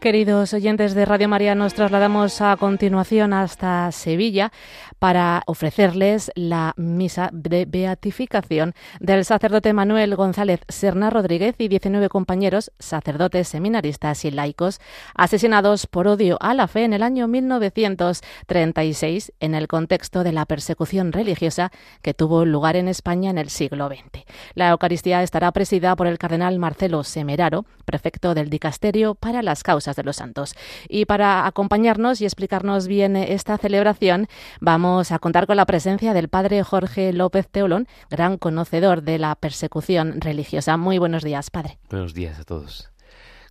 Queridos oyentes de Radio María, nos trasladamos a continuación hasta Sevilla para ofrecerles la misa de beatificación del sacerdote Manuel González Serna Rodríguez y 19 compañeros, sacerdotes, seminaristas y laicos, asesinados por odio a la fe en el año 1936 en el contexto de la persecución religiosa que tuvo lugar en España en el siglo XX. La Eucaristía estará presidida por el cardenal Marcelo Semeraro, prefecto del Dicasterio para las Causas de los Santos. Y para acompañarnos y explicarnos bien esta celebración, vamos a contar con la presencia del padre Jorge López Teolón, gran conocedor de la persecución religiosa. Muy buenos días, padre. Buenos días a todos.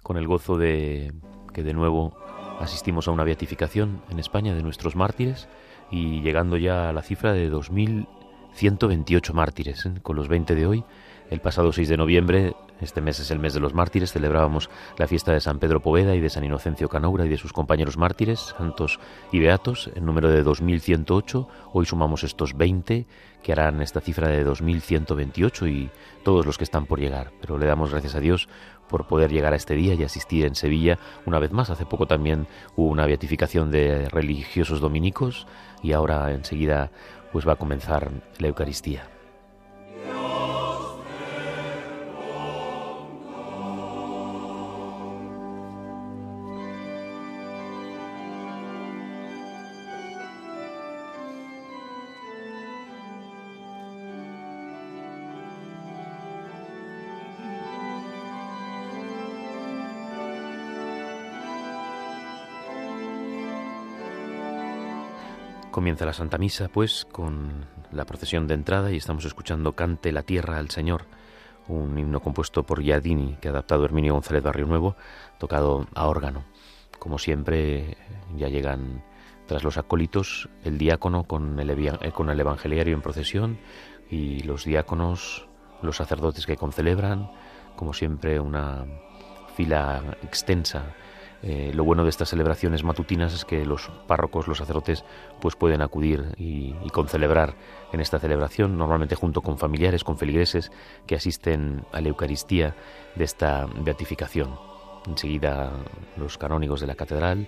Con el gozo de que de nuevo asistimos a una beatificación en España de nuestros mártires y llegando ya a la cifra de 2.128 mártires. ¿eh? Con los 20 de hoy, el pasado 6 de noviembre este mes es el mes de los mártires, celebrábamos la fiesta de San Pedro Poveda y de San Inocencio Canaura y de sus compañeros mártires, santos y beatos, en número de 2108. Hoy sumamos estos 20 que harán esta cifra de 2128 y todos los que están por llegar. Pero le damos gracias a Dios por poder llegar a este día y asistir en Sevilla una vez más. Hace poco también hubo una beatificación de religiosos dominicos y ahora enseguida pues va a comenzar la Eucaristía. Comienza la Santa Misa, pues, con la procesión de entrada y estamos escuchando Cante la tierra al Señor, un himno compuesto por Giardini, que ha adaptado Herminio González Barrio Nuevo, tocado a órgano. Como siempre, ya llegan tras los acólitos el diácono con el, eh, con el evangeliario en procesión y los diáconos, los sacerdotes que concelebran, como siempre, una fila extensa eh, lo bueno de estas celebraciones matutinas es que los párrocos, los sacerdotes, pues pueden acudir y, concelebrar en esta celebración, normalmente junto con familiares, con feligreses que asisten a la Eucaristía de esta beatificación. Enseguida los canónigos de la catedral,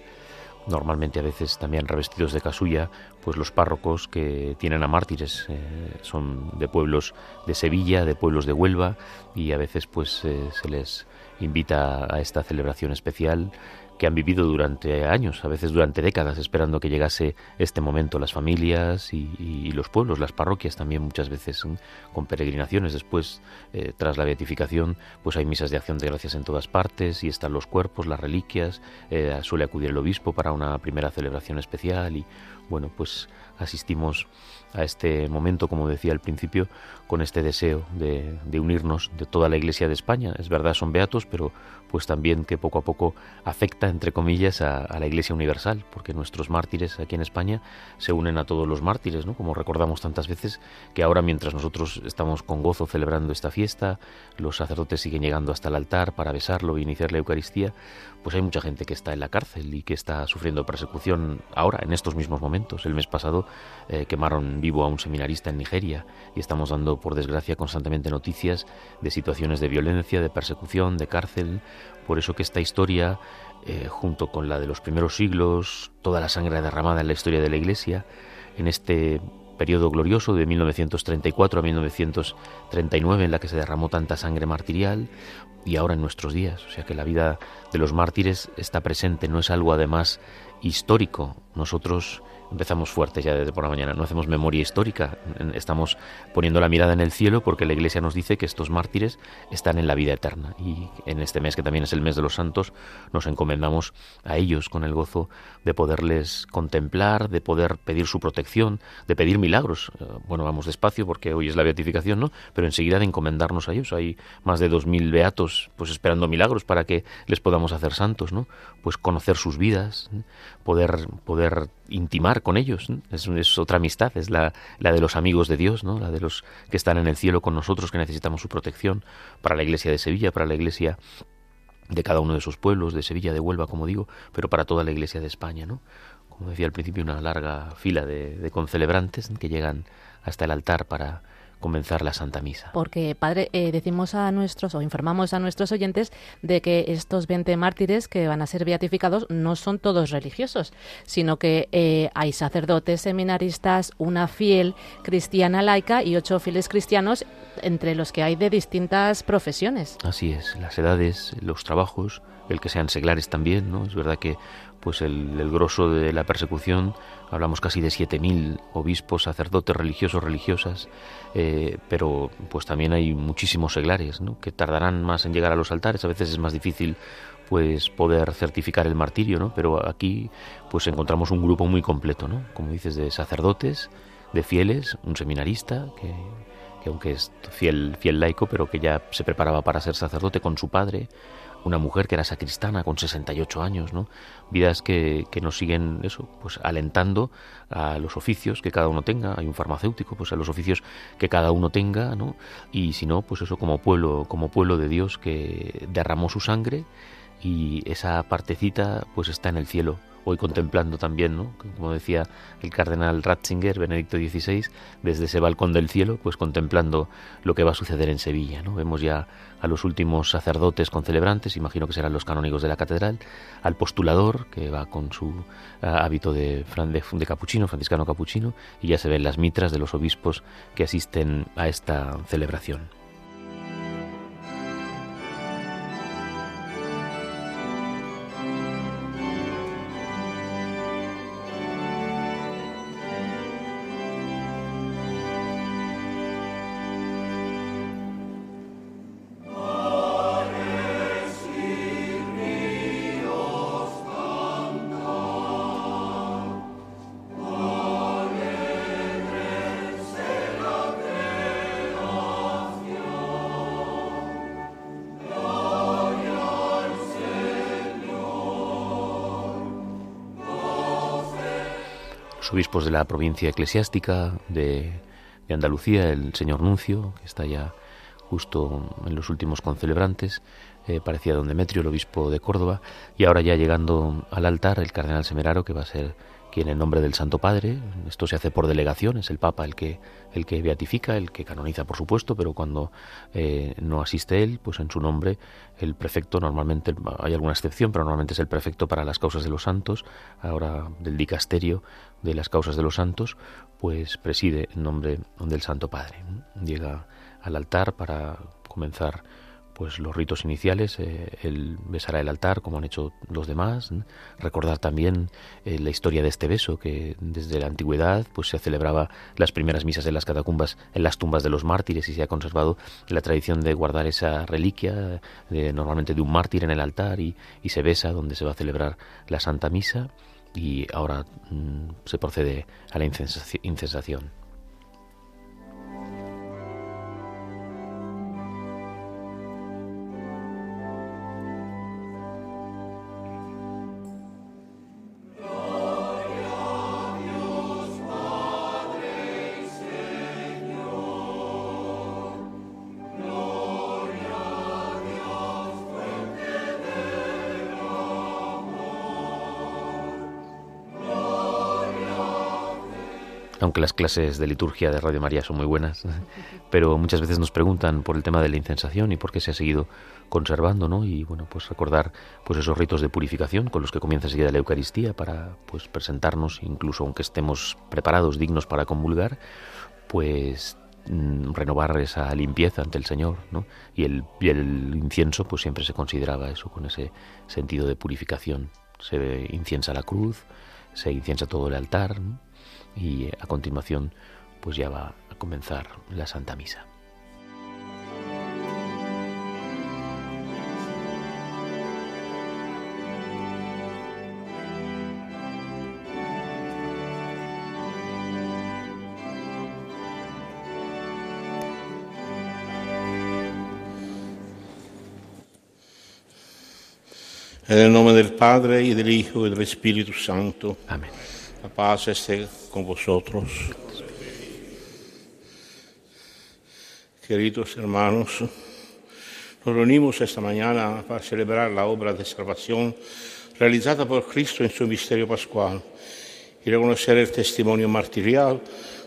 normalmente a veces también revestidos de casulla, pues los párrocos que tienen a mártires eh, son de pueblos de Sevilla, de pueblos de Huelva y a veces pues eh, se les invita a esta celebración especial que han vivido durante años, a veces durante décadas, esperando que llegase este momento las familias y, los pueblos, las parroquias también muchas veces con peregrinaciones. Después, eh, tras la beatificación, pues hay misas de acción de gracias en todas partes y están los cuerpos, las reliquias, eh, suele acudir el obispo para una primera celebración especial y bueno, pues asistimos a este momento, como decía al principio, con este deseo de, unirnos de toda la Iglesia de España. Es verdad, son beatos, pero pues también que poco a poco afecta, entre comillas, a, la Iglesia universal, porque nuestros mártires aquí en España se unen a todos los mártires, ¿no? Como recordamos tantas veces, que ahora mientras nosotros estamos con gozo celebrando esta fiesta, los sacerdotes siguen llegando hasta el altar para besarlo e iniciar la Eucaristía, pues hay mucha gente que está en la cárcel y que está sufriendo persecución ahora, en estos mismos momentos. El mes pasado eh, quemaron vivo a un seminarista en Nigeria y estamos dando, por desgracia, constantemente noticias de situaciones de violencia, de persecución, de cárcel. Por eso que esta historia, eh, junto con la de los primeros siglos, toda la sangre derramada en la historia de la Iglesia, en este periodo glorioso de 1934 a 1939 en la que se derramó tanta sangre martirial y ahora en nuestros días. O sea que la vida de los mártires está presente, no es algo además histórico. Nosotros empezamos fuertes ya desde por la mañana, no hacemos memoria histórica, estamos poniendo la mirada en el cielo porque la Iglesia nos dice que estos mártires están en la vida eterna y en este mes que también es el mes de los santos nos encomendamos a ellos con el gozo de poderles contemplar, de poder pedir su protección, de pedir milagros. Eh, bueno, vamos despacio porque hoy es la beatificación, ¿no? Pero enseguida de encomendarnos a ellos. Hay más de dos mil beatos pues esperando milagros para que les podamos hacer santos, ¿no? Pues conocer sus vidas, poder poder intimar con ellos. Es, otra amistad, es la, la, de los amigos de Dios, ¿no? la de los que están en el cielo con nosotros, que necesitamos su protección para la iglesia de Sevilla, para la iglesia de cada uno de sus pueblos, de Sevilla, de Huelva, como digo, pero para toda la iglesia de España. ¿no? Como decía al principio, una larga fila de, de concelebrantes que llegan hasta el altar para comenzar la Santa Misa. Porque, Padre, eh, decimos a nuestros o informamos a nuestros oyentes de que estos 20 mártires que van a ser beatificados no son todos religiosos, sino que eh, hay sacerdotes, seminaristas, una fiel cristiana laica y ocho fieles cristianos, entre los que hay de distintas profesiones. Así es, las edades, los trabajos, el que sean seglares también, ¿no? Es verdad que pues el, el grosso de la persecución, hablamos casi de 7.000 obispos, sacerdotes, religiosos, religiosas, eh, pero pues también hay muchísimos seglares, ¿no? Que tardarán más en llegar a los altares, a veces es más difícil pues poder certificar el martirio, ¿no? Pero aquí pues encontramos un grupo muy completo, ¿no? Como dices, de sacerdotes, de fieles, un seminarista que, que aunque es fiel, fiel laico, pero que ya se preparaba para ser sacerdote con su padre, una mujer que era sacristana con 68 años, ¿no? Vidas que, que, nos siguen eso, pues alentando a los oficios que cada uno tenga, hay un farmacéutico, pues a los oficios que cada uno tenga, ¿no? Y si no, pues eso como pueblo, como pueblo de Dios que derramó su sangre y esa partecita pues está en el cielo hoy contemplando también, ¿no? como decía el cardenal Ratzinger, Benedicto XVI, desde ese balcón del cielo, pues contemplando lo que va a suceder en Sevilla. ¿no? Vemos ya a los últimos sacerdotes concelebrantes, imagino que serán los canónigos de la catedral, al postulador, que va con su uh, hábito de, de, de capuchino, franciscano capuchino, y ya se ven las mitras de los obispos que asisten a esta celebración. Obispos de la provincia eclesiástica de, Andalucía, el señor Nuncio, que está ya justo en los últimos concelebrantes, eh, parecía don Demetrio, el obispo de Córdoba, y ahora ya llegando al altar el cardenal Semeraro, que va a ser quien en nombre del Santo Padre, esto se hace por delegación, es el Papa el que, el que beatifica, el que canoniza por supuesto, pero cuando eh, no asiste él, pues en su nombre el prefecto, normalmente hay alguna excepción, pero normalmente es el prefecto para las causas de los santos, ahora del dicasterio de las causas de los santos, pues preside en nombre del Santo Padre. Llega al altar para comenzar pues los ritos iniciales, eh, él besará el altar como han hecho los demás, recordar también eh, la historia de este beso que desde la antigüedad pues se celebraba las primeras misas en las catacumbas en las tumbas de los mártires y se ha conservado la tradición de guardar esa reliquia de, normalmente de un mártir en el altar y, y, se besa donde se va a celebrar la Santa Misa y ahora mm, se procede a la incensación. Las clases de liturgia de Radio María son muy buenas, pero muchas veces nos preguntan por el tema de la incensación y por qué se ha seguido conservando, ¿no? Y bueno, pues recordar pues esos ritos de purificación con los que comienza enseguida la Eucaristía para pues presentarnos, incluso aunque estemos preparados, dignos para comulgar, pues mm, renovar esa limpieza ante el Señor, ¿no? Y el, incienso pues siempre se consideraba eso con ese sentido de purificación. Se inciensa la cruz, se inciensa todo el altar. Y eh, a continuación pues ya va a comenzar la Santa Misa. En el nombre del Padre y del Hijo y del Espíritu Santo. Amén. La paz esté con vosotros. Queridos hermanos, nos reunimos esta mañana para celebrar la obra de salvación realizada por Cristo en su misterio pascual y reconocer el testimonio martirial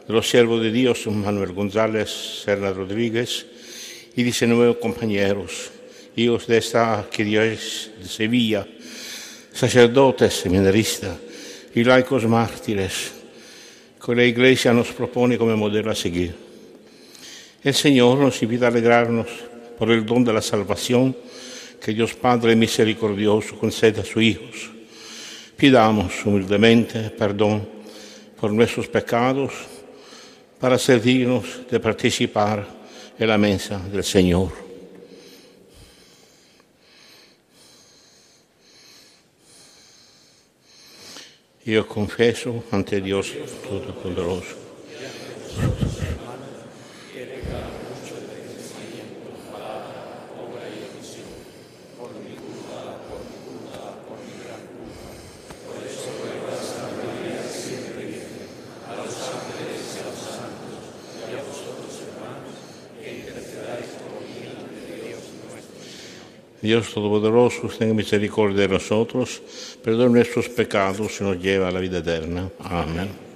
de los siervos de Dios Manuel González Serna Rodríguez y 19 compañeros, hijos de esta arquidiócesis de Sevilla, sacerdotes, seminaristas y laicos mártires, que la Iglesia nos propone como modelo a seguir. El Señor nos invita a alegrarnos por el don de la salvación que Dios Padre misericordioso concede a sus hijos. Pidamos humildemente perdón por nuestros pecados para ser dignos de participar en la mesa del Señor. Yo confieso ante Dios Todopoderoso Dios Todopoderoso, tenga misericordia de nosotros, perdone nuestros pecados y nos lleva a la vida eterna. Amén.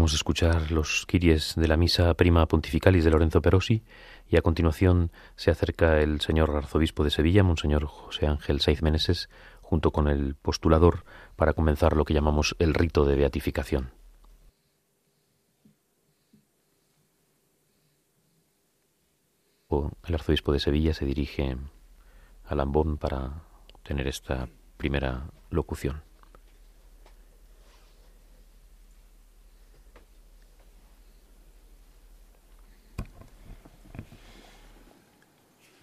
Acabamos de escuchar los kiries de la misa prima pontificalis de Lorenzo Perosi y a continuación se acerca el señor arzobispo de Sevilla, Monseñor José Ángel Saiz Meneses, junto con el postulador para comenzar lo que llamamos el rito de beatificación. El arzobispo de Sevilla se dirige a Lambón para tener esta primera locución.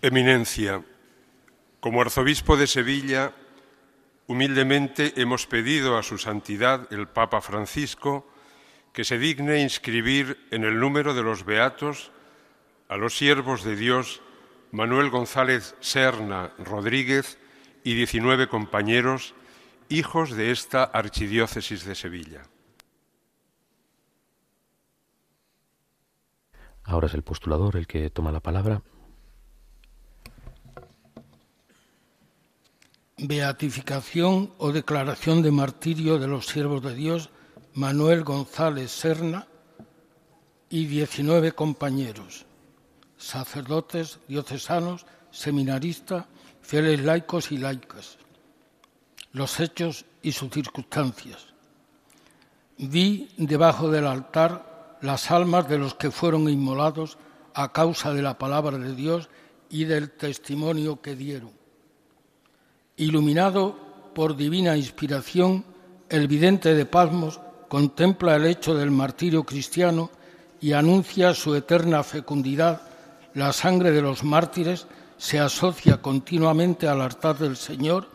Eminencia, como arzobispo de Sevilla, humildemente hemos pedido a su santidad el Papa Francisco que se digne inscribir en el número de los beatos a los siervos de Dios Manuel González Serna Rodríguez y 19 compañeros, hijos de esta archidiócesis de Sevilla. Ahora es el postulador el que toma la palabra. Beatificación o declaración de martirio de los siervos de Dios Manuel González Serna y 19 compañeros, sacerdotes, diocesanos, seminaristas, fieles laicos y laicas, los hechos y sus circunstancias. Vi debajo del altar las almas de los que fueron inmolados a causa de la palabra de Dios y del testimonio que dieron Iluminado por divina inspiración, el vidente de Pasmos contempla el hecho del martirio cristiano y anuncia su eterna fecundidad. La sangre de los mártires se asocia continuamente al altar del Señor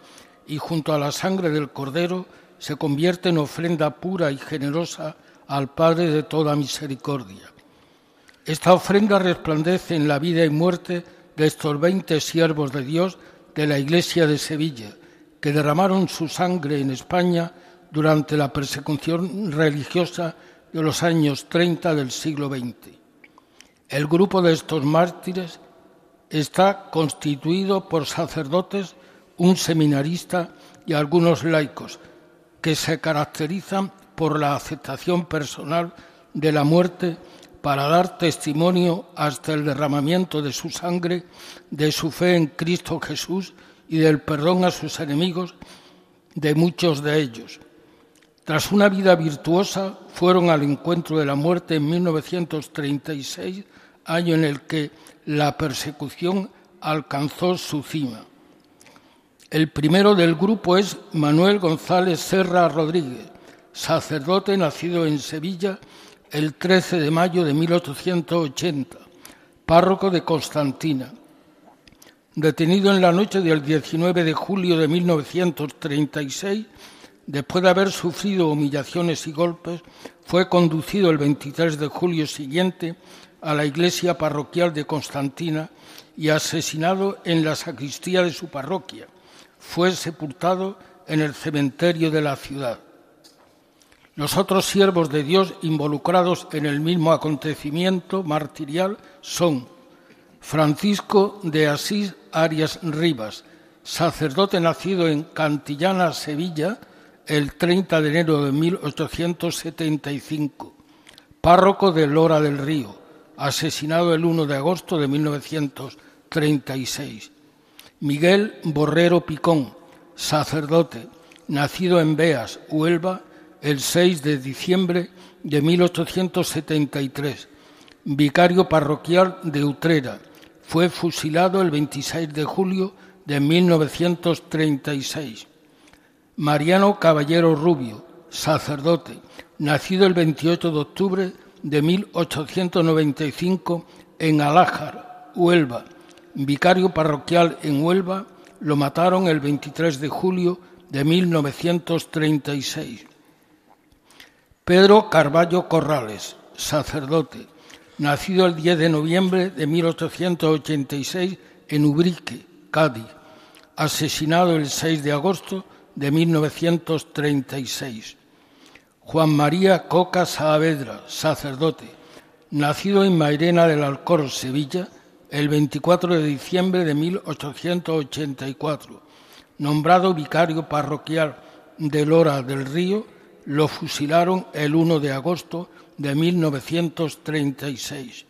y junto a la sangre del Cordero se convierte en ofrenda pura y generosa al Padre de toda misericordia. Esta ofrenda resplandece en la vida y muerte de estos veinte siervos de Dios de la Iglesia de Sevilla, que derramaron su sangre en España durante la persecución religiosa de los años 30 del siglo XX. El grupo de estos mártires está constituido por sacerdotes, un seminarista y algunos laicos, que se caracterizan por la aceptación personal de la muerte para dar testimonio hasta el derramamiento de su sangre, de su fe en Cristo Jesús y del perdón a sus enemigos, de muchos de ellos. Tras una vida virtuosa, fueron al encuentro de la muerte en 1936, año en el que la persecución alcanzó su cima. El primero del grupo es Manuel González Serra Rodríguez, sacerdote nacido en Sevilla el 13 de mayo de 1880, párroco de Constantina. Detenido en la noche del 19 de julio de 1936, después de haber sufrido humillaciones y golpes, fue conducido el 23 de julio siguiente a la iglesia parroquial de Constantina y asesinado en la sacristía de su parroquia. Fue sepultado en el cementerio de la ciudad. Los otros siervos de Dios involucrados en el mismo acontecimiento martirial son Francisco de Asís Arias Rivas, sacerdote nacido en Cantillana, Sevilla, el 30 de enero de 1875, párroco de Lora del Río, asesinado el 1 de agosto de 1936. Miguel Borrero Picón, sacerdote, nacido en Beas, Huelva, el 6 de diciembre de 1873, vicario parroquial de Utrera. Fue fusilado el 26 de julio de 1936. Mariano Caballero Rubio, sacerdote, nacido el 28 de octubre de 1895 en Alájar, Huelva, vicario parroquial en Huelva, lo mataron el 23 de julio de 1936. Pedro Carballo Corrales, sacerdote, nacido el 10 de noviembre de 1886 en Ubrique, Cádiz, asesinado el 6 de agosto de 1936. Juan María Coca Saavedra, sacerdote, nacido en Mairena del Alcor, Sevilla, el 24 de diciembre de 1884, nombrado vicario parroquial de Lora del Río lo fusilaron el 1 de agosto de 1936.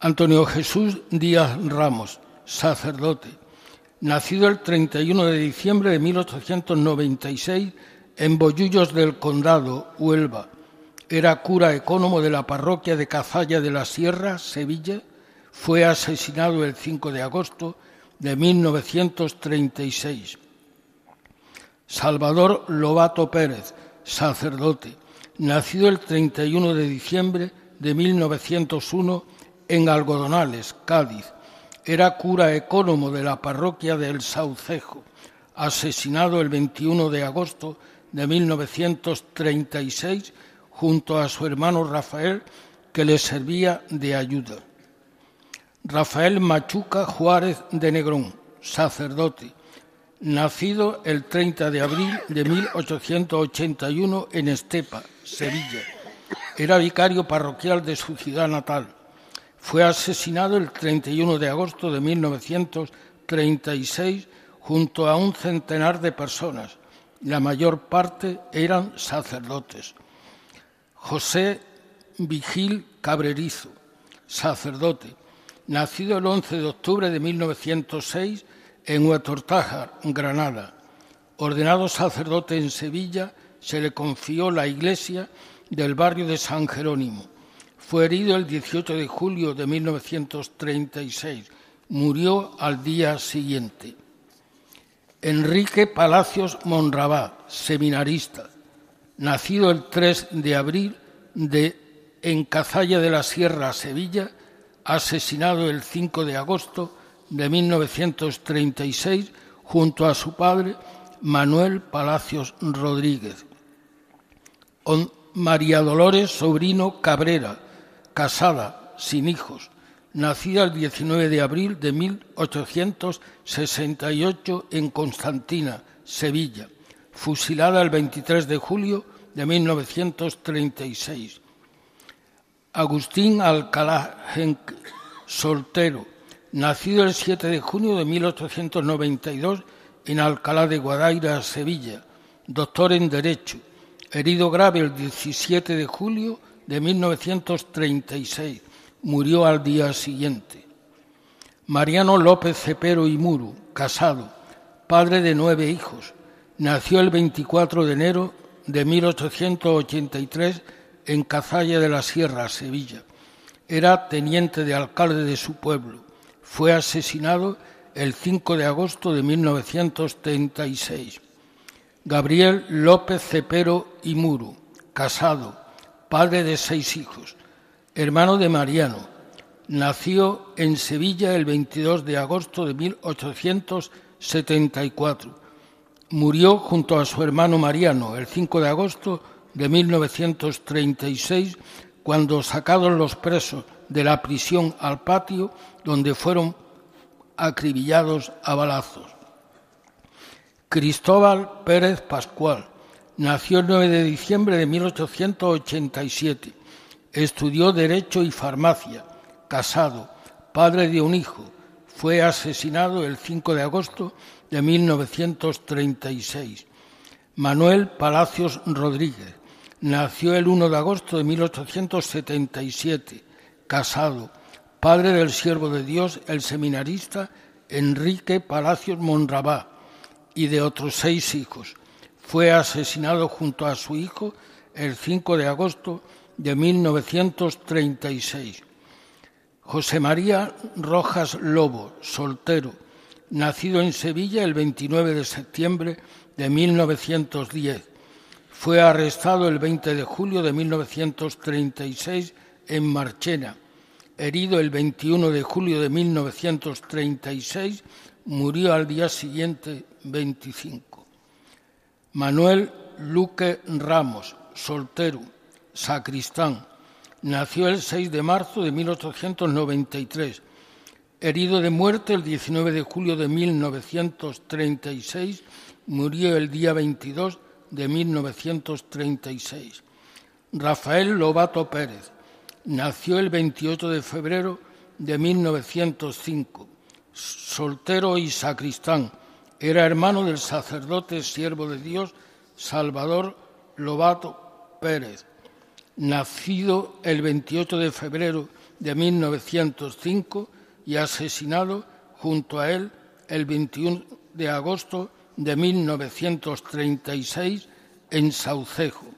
Antonio Jesús Díaz Ramos, sacerdote, nacido el 31 de diciembre de 1896 en Bollullos del Condado, Huelva. Era cura ecónomo de la parroquia de Cazalla de la Sierra, Sevilla. Fue asesinado el 5 de agosto de 1936. Salvador Lobato Pérez, sacerdote, nacido el 31 de diciembre de 1901 en Algodonales, Cádiz. Era cura ecónomo de la parroquia del Saucejo, asesinado el 21 de agosto de 1936 junto a su hermano Rafael, que le servía de ayuda. Rafael Machuca Juárez de Negrón, sacerdote, nacido el 30 de abril de 1881 en Estepa, Sevilla. Era vicario parroquial de su ciudad natal. Fue asesinado el 31 de agosto de 1936 junto a un centenar de personas. La mayor parte eran sacerdotes. José Vigil Cabrerizo, sacerdote, nacido el 11 de octubre de 1906 en Huetortájar, Granada. Ordenado sacerdote en Sevilla, se le confió la iglesia del barrio de San Jerónimo. Fue herido el 18 de julio de 1936. Murió al día siguiente. Enrique Palacios Monrabá, seminarista, nacido el 3 de abril de en Cazalla de la Sierra, Sevilla, asesinado el 5 de agosto de 1936 junto a su padre Manuel Palacios Rodríguez. María Dolores Sobrino Cabrera, casada, sin hijos, nacida el 19 de abril de 1868 en Constantina, Sevilla, fusilada el 23 de julio de 1936. Agustín Alcalá soltero, nacido el 7 de junio de 1892 en Alcalá de Guadaira, Sevilla, doctor en Derecho, herido grave el 17 de julio de 1936, murió al día siguiente. Mariano López Cepero y Muru, casado, padre de nueve hijos, nació el 24 de enero de 1883 en Cazalla de la Sierra, Sevilla. Era teniente de alcalde de su pueblo fue asesinado el 5 de agosto de 1936. Gabriel López Cepero y Muru, casado, padre de seis hijos, hermano de Mariano. Nació en Sevilla el 22 de agosto de 1874. Murió junto a su hermano Mariano el 5 de agosto de 1936 cuando sacados los presos de la prisión al patio donde fueron acribillados a balazos. Cristóbal Pérez Pascual nació el 9 de diciembre de 1887. Estudió Derecho y Farmacia, casado, padre de un hijo. Fue asesinado el 5 de agosto de 1936. Manuel Palacios Rodríguez nació el 1 de agosto de 1877 casado, padre del siervo de Dios, el seminarista Enrique Palacios Monrabá, y de otros seis hijos. Fue asesinado junto a su hijo el 5 de agosto de 1936. José María Rojas Lobo, soltero, nacido en Sevilla el 29 de septiembre de 1910. Fue arrestado el 20 de julio de 1936 en Marchena. Herido el 21 de julio de 1936, murió al día siguiente 25. Manuel Luque Ramos, soltero, sacristán, nació el 6 de marzo de 1893. Herido de muerte el 19 de julio de 1936, murió el día 22 de 1936. Rafael Lobato Pérez, Nació el 28 de febrero de 1905. Soltero y sacristán. Era hermano del sacerdote siervo de Dios Salvador Lobato Pérez, nacido el 28 de febrero de 1905 y asesinado junto a él el 21 de agosto de 1936 en Saucejo.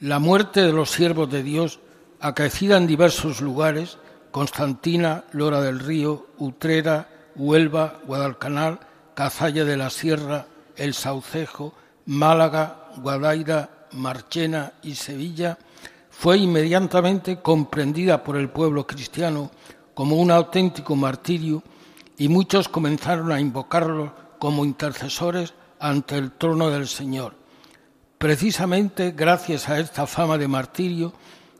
La muerte de los siervos de Dios, acaecida en diversos lugares, Constantina, Lora del Río, Utrera, Huelva, Guadalcanal, Cazalla de la Sierra, El Saucejo, Málaga, Guadaira, Marchena y Sevilla, fue inmediatamente comprendida por el pueblo cristiano como un auténtico martirio y muchos comenzaron a invocarlo como intercesores ante el trono del Señor. Precisamente gracias a esta fama de martirio,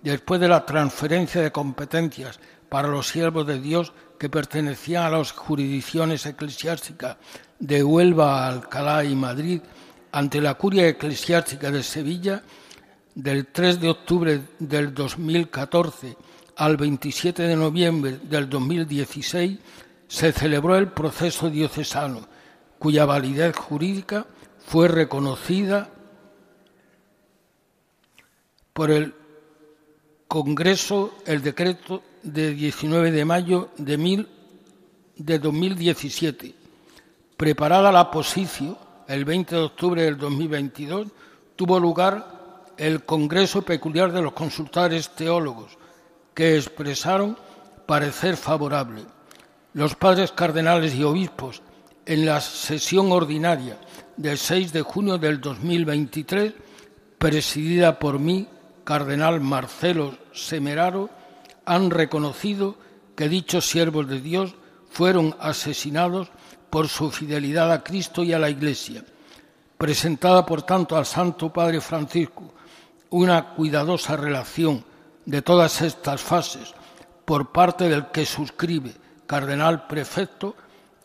después de la transferencia de competencias para los siervos de Dios que pertenecían a las jurisdicciones eclesiásticas de Huelva, Alcalá y Madrid, ante la curia eclesiástica de Sevilla, del 3 de octubre del 2014 al 27 de noviembre del 2016, se celebró el proceso diocesano, cuya validez jurídica fue reconocida por el Congreso el decreto de 19 de mayo de, mil, de 2017. Preparada la posición, el 20 de octubre del 2022 tuvo lugar el Congreso Peculiar de los Consultores Teólogos, que expresaron parecer favorable. Los padres cardenales y obispos, en la sesión ordinaria del 6 de junio del 2023, presidida por mí, cardenal Marcelo Semeraro, han reconocido que dichos siervos de Dios fueron asesinados por su fidelidad a Cristo y a la Iglesia. Presentada, por tanto, al Santo Padre Francisco una cuidadosa relación de todas estas fases por parte del que suscribe cardenal prefecto,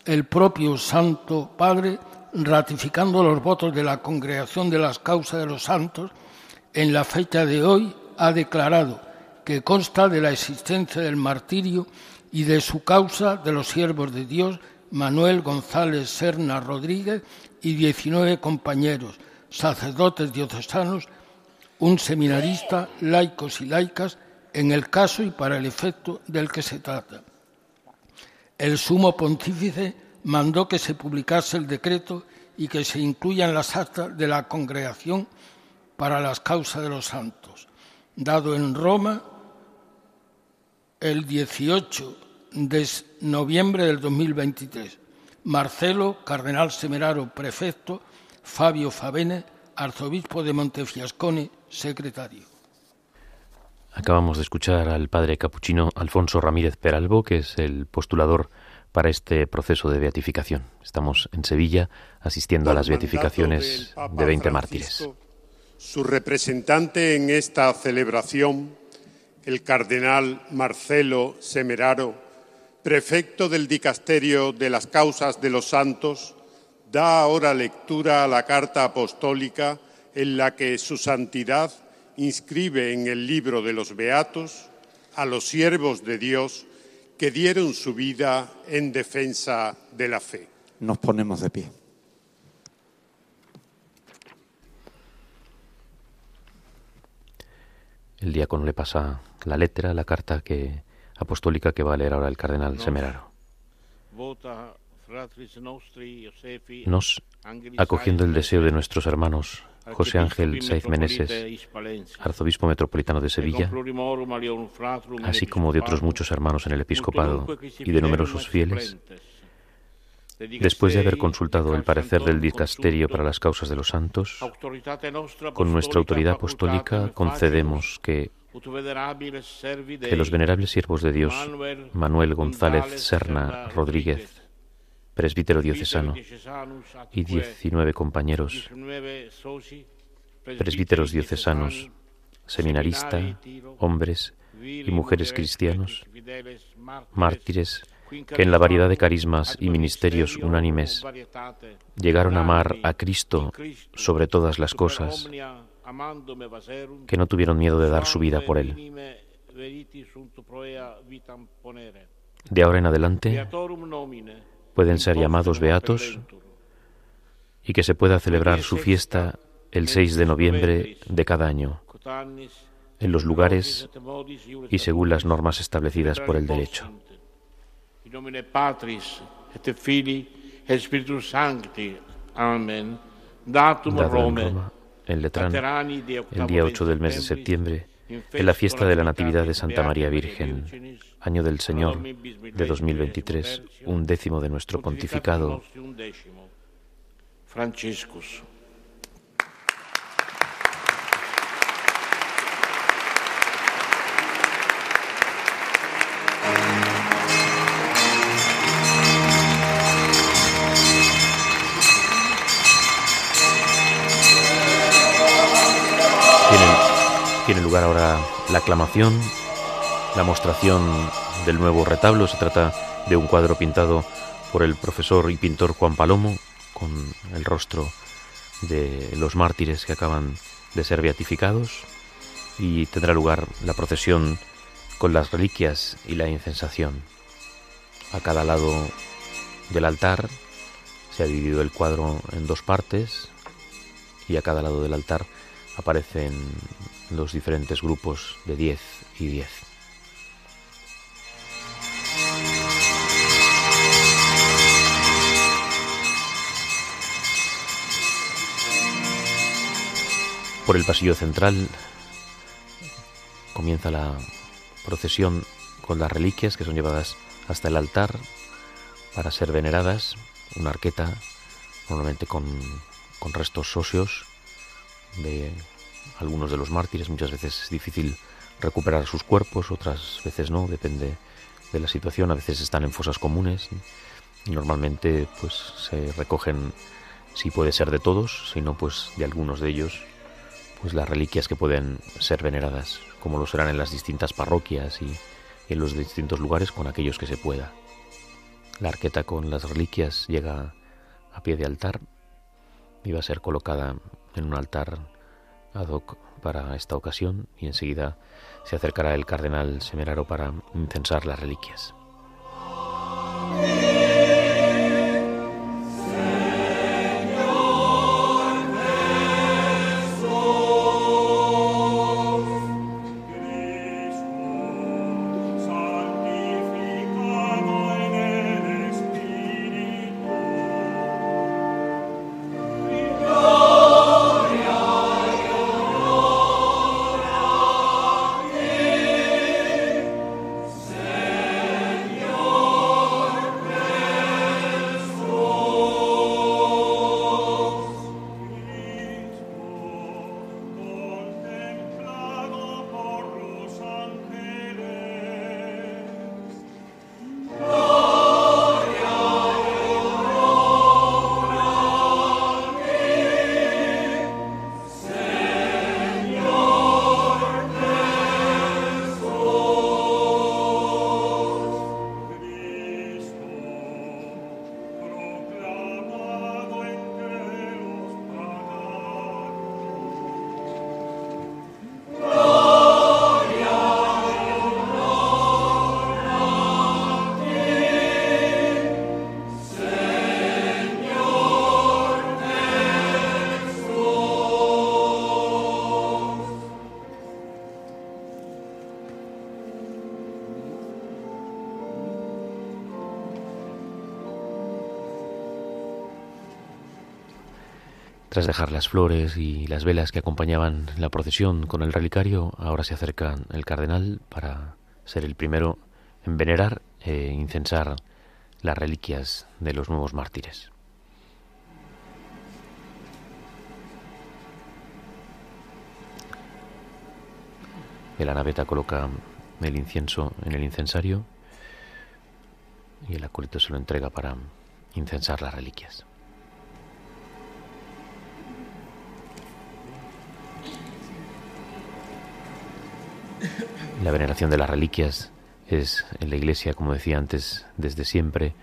el propio Santo Padre, ratificando los votos de la Congregación de las Causas de los Santos, en la fecha de hoy ha declarado que consta de la existencia del martirio y de su causa de los siervos de Dios Manuel González Serna Rodríguez y 19 compañeros, sacerdotes diocesanos, un seminarista, laicos y laicas, en el caso y para el efecto del que se trata. El sumo pontífice mandó que se publicase el decreto y que se incluya en las actas de la congregación para las causas de los santos, dado en Roma el 18 de noviembre del 2023. Marcelo, cardenal semeraro, prefecto, Fabio Favene, arzobispo de Montefiascone, secretario. Acabamos de escuchar al padre capuchino Alfonso Ramírez Peralbo, que es el postulador para este proceso de beatificación. Estamos en Sevilla asistiendo a las beatificaciones de 20 mártires. Su representante en esta celebración, el cardenal Marcelo Semeraro, prefecto del Dicasterio de las Causas de los Santos, da ahora lectura a la carta apostólica en la que su santidad inscribe en el libro de los Beatos a los siervos de Dios que dieron su vida en defensa de la fe. Nos ponemos de pie. El diácono le pasa la letra, la carta que, apostólica que va a leer ahora el cardenal Semeraro. Nos, acogiendo el deseo de nuestros hermanos José Ángel Saiz Meneses, arzobispo metropolitano de Sevilla, así como de otros muchos hermanos en el episcopado y de numerosos fieles, Después de haber consultado el parecer del dicasterio para las causas de los santos, con nuestra autoridad apostólica concedemos que, que los venerables siervos de Dios, Manuel González Serna Rodríguez, presbítero diocesano, y 19 compañeros, presbíteros diocesanos, seminarista, hombres y mujeres cristianos, mártires, que en la variedad de carismas y ministerios unánimes llegaron a amar a Cristo sobre todas las cosas, que no tuvieron miedo de dar su vida por Él. De ahora en adelante pueden ser llamados beatos y que se pueda celebrar su fiesta el 6 de noviembre de cada año, en los lugares y según las normas establecidas por el derecho. Dado en Roma, en Letrán, el día 8 del mes de septiembre, en la fiesta de la Natividad de Santa María Virgen, año del Señor de 2023, un décimo de nuestro pontificado. Franciscus. Tiene lugar ahora la aclamación, la mostración del nuevo retablo. Se trata de un cuadro pintado por el profesor y pintor Juan Palomo, con el rostro de los mártires que acaban de ser beatificados. Y tendrá lugar la procesión con las reliquias y la incensación. A cada lado del altar se ha dividido el cuadro en dos partes y a cada lado del altar aparecen los diferentes grupos de 10 y 10. Por el pasillo central comienza la procesión con las reliquias que son llevadas hasta el altar para ser veneradas, una arqueta normalmente con, con restos óseos de algunos de los mártires. Muchas veces es difícil recuperar sus cuerpos, otras veces no, depende de la situación. A veces están en fosas comunes y normalmente pues se recogen, si puede ser de todos, si no pues de algunos de ellos, pues las reliquias que pueden ser veneradas, como lo serán en las distintas parroquias y en los distintos lugares con aquellos que se pueda. La arqueta con las reliquias llega a pie de altar y va a ser colocada en un altar ad hoc para esta ocasión y enseguida se acercará el cardenal Semeraro para incensar las reliquias. Tras dejar las flores y las velas que acompañaban la procesión con el relicario, ahora se acerca el cardenal para ser el primero en venerar e incensar las reliquias de los nuevos mártires. El anabeta coloca el incienso en el incensario y el acólito se lo entrega para incensar las reliquias. La veneración de las reliquias es en la Iglesia, como decía antes, desde siempre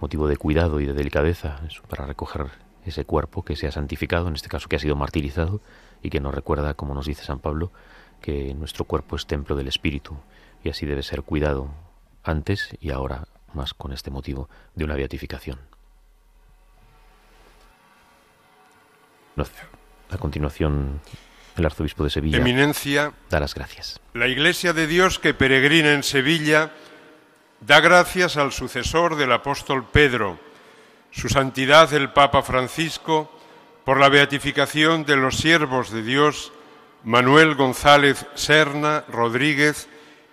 motivo de cuidado y de delicadeza para recoger ese cuerpo que se ha santificado, en este caso que ha sido martirizado y que nos recuerda, como nos dice San Pablo, que nuestro cuerpo es templo del Espíritu y así debe ser cuidado antes y ahora más con este motivo de una beatificación. A continuación, el arzobispo de Sevilla Eminencia, da las gracias. la Iglesia de Dios que peregrina en Sevilla da gracias al sucesor del apóstol Pedro, su santidad el Papa Francisco, por la beatificación de los siervos de Dios Manuel González Serna Rodríguez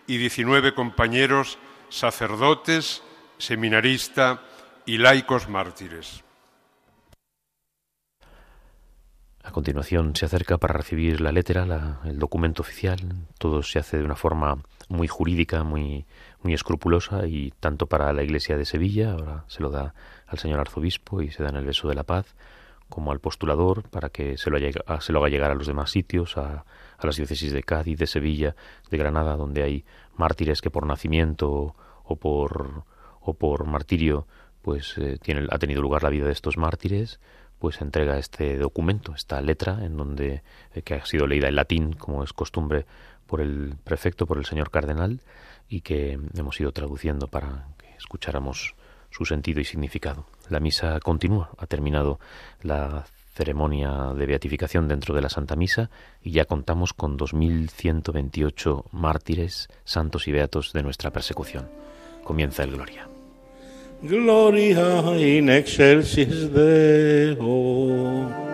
y 19 compañeros sacerdotes, seminarista y laicos mártires. A continuación se acerca para recibir la letra, la- el documento oficial. Todo se hace de una forma muy jurídica, muy, muy escrupulosa y tanto para la Iglesia de Sevilla, ahora se lo da al señor arzobispo y se da en el beso de la paz, como al postulador para que se lo, haga- a- se lo haga llegar a los demás sitios, a, a las diócesis de Cádiz, de Sevilla, de Granada, donde hay mártires que por nacimiento o por, o por martirio pues eh, tiene, ha tenido lugar la vida de estos mártires, pues entrega este documento, esta letra, en donde eh, que ha sido leída en latín, como es costumbre, por el prefecto, por el señor cardenal, y que hemos ido traduciendo para que escucháramos su sentido y significado. La misa continúa, ha terminado la ceremonia de beatificación dentro de la Santa Misa y ya contamos con 2.128 mártires, santos y beatos de nuestra persecución. Comienza el Gloria. Gloria in excelsis Deo.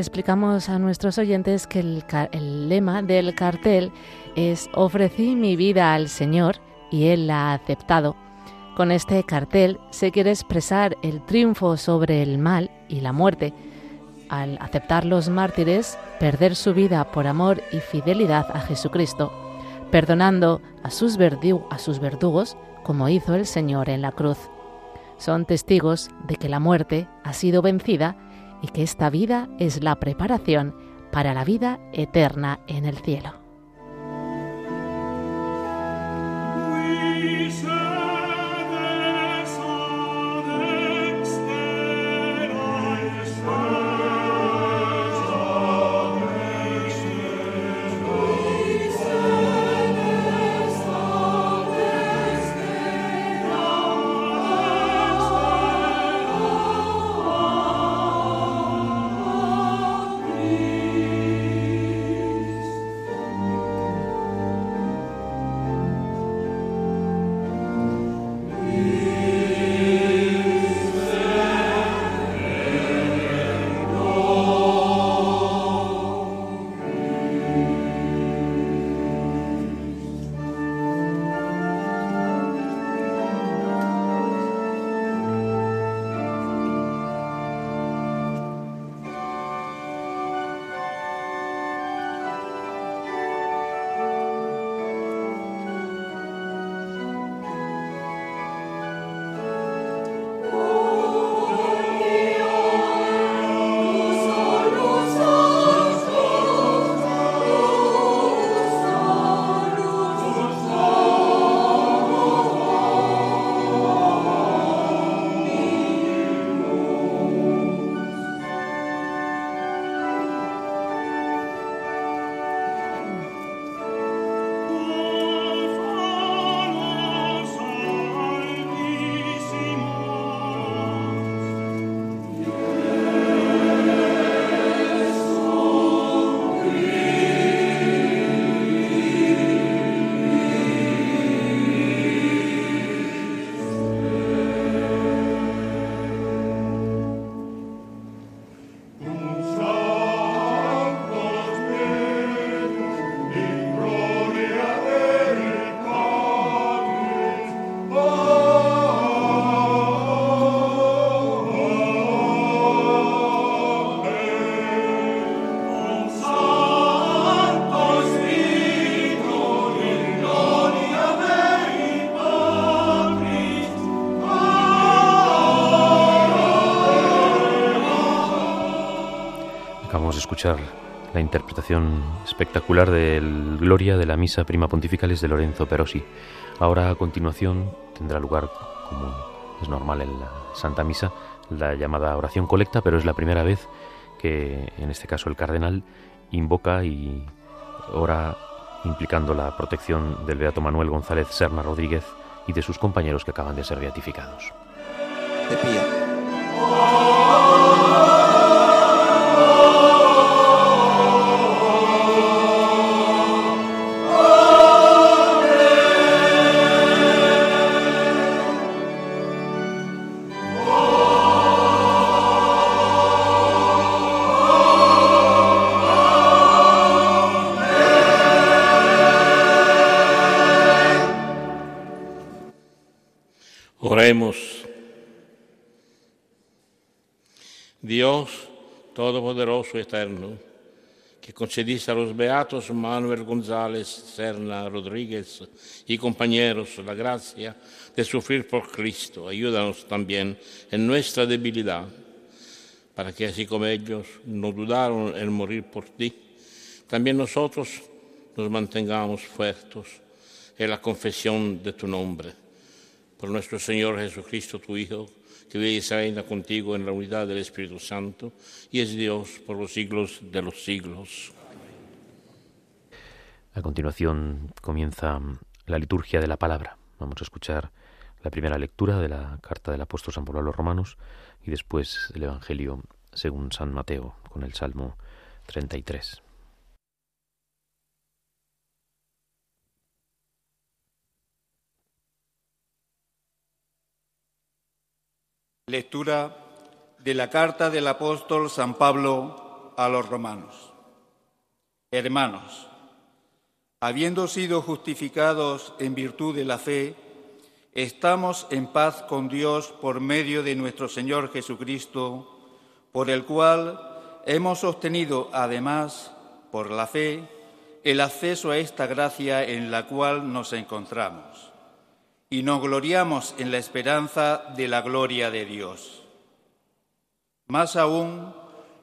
Explicamos a nuestros oyentes que el, lema del cartel es Ofrecí mi vida al Señor y Él la ha aceptado. Con este cartel se quiere expresar el triunfo sobre el mal y la muerte. Al aceptar los mártires, perder su vida por amor y fidelidad a Jesucristo, perdonando a sus verdugos como hizo el Señor en la cruz. Son testigos de que la muerte ha sido vencida y que esta vida es la preparación para la vida eterna en el cielo. La interpretación espectacular del Gloria de la Misa Prima Pontificales de Lorenzo Perosi. Ahora a continuación tendrá lugar, como es normal en la Santa Misa, la llamada oración colecta, pero es la primera vez que en este caso el cardenal invoca y ora implicando la protección del Beato Manuel González Serna Rodríguez y de sus compañeros que acaban de ser beatificados. Eterno, que concediste a los beatos Manuel González, Serna Rodríguez y compañeros la gracia de sufrir por Cristo, ayúdanos también en nuestra debilidad, para que así como ellos no dudaron en morir por ti, también nosotros nos mantengamos fuertes en la confesión de tu nombre. Por nuestro Señor Jesucristo, tu Hijo, que y reina contigo en la unidad del Espíritu Santo y es Dios por los siglos de los siglos. A continuación comienza la liturgia de la palabra. Vamos a escuchar la primera lectura de la carta del apóstol San Pablo a los Romanos y después el Evangelio según San Mateo con el Salmo 33. Lectura de la carta del apóstol San Pablo a los romanos. Hermanos, habiendo sido justificados en virtud de la fe, estamos en paz con Dios por medio de nuestro Señor Jesucristo, por el cual hemos obtenido además, por la fe, el acceso a esta gracia en la cual nos encontramos y nos gloriamos en la esperanza de la gloria de Dios. Más aún,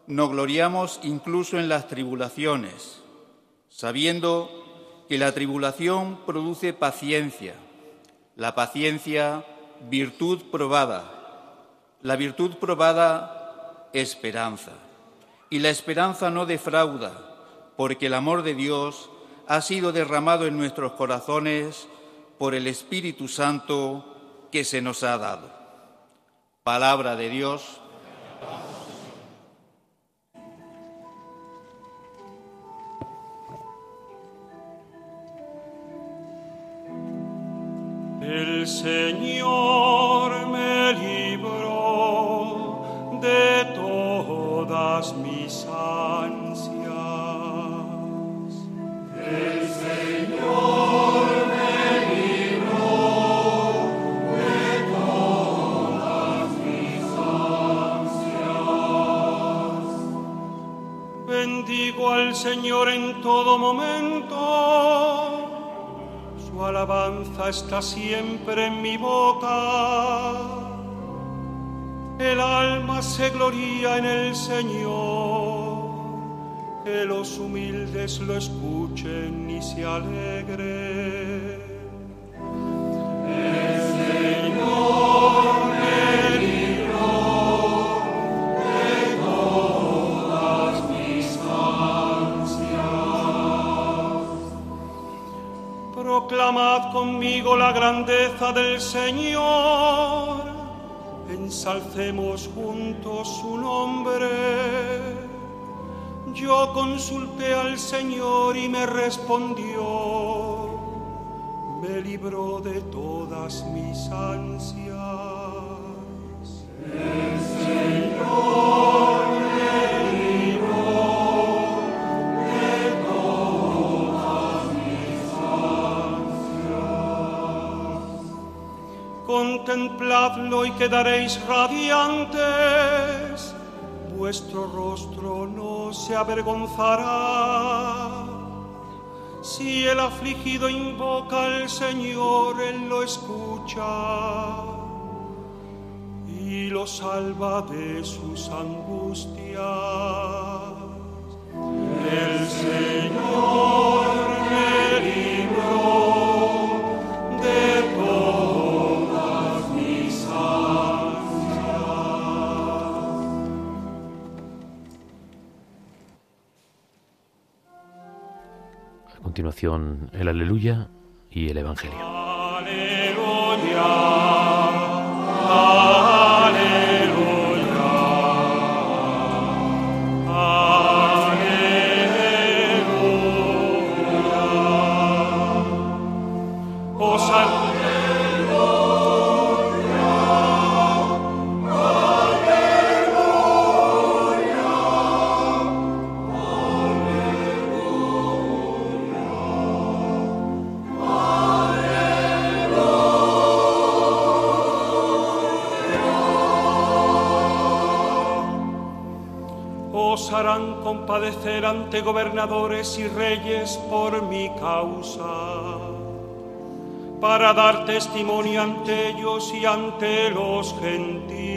nos gloriamos incluso en las tribulaciones, sabiendo que la tribulación produce paciencia, la paciencia virtud probada, la virtud probada esperanza, y la esperanza no defrauda, porque el amor de Dios ha sido derramado en nuestros corazones por el Espíritu Santo que se nos ha dado. Palabra de Dios. El Señor me libró de todas mis ansias. El al Señor en todo momento. Su alabanza está siempre en mi boca. El alma se gloria en el Señor. Que los humildes lo escuchen y se alegren. Proclamad conmigo la grandeza del Señor, ensalcemos juntos su nombre. Yo consulté al Señor y me respondió, me libró de todas mis ansias. El Señor contempladlo y quedaréis radiantes, vuestro rostro no se avergonzará. Si el afligido invoca al Señor, Él lo escucha y lo salva de sus angustias. El Señor continuación, el aleluya y el evangelio. Compadecer ante gobernadores y reyes por mi causa, para dar testimonio ante ellos y ante los gentiles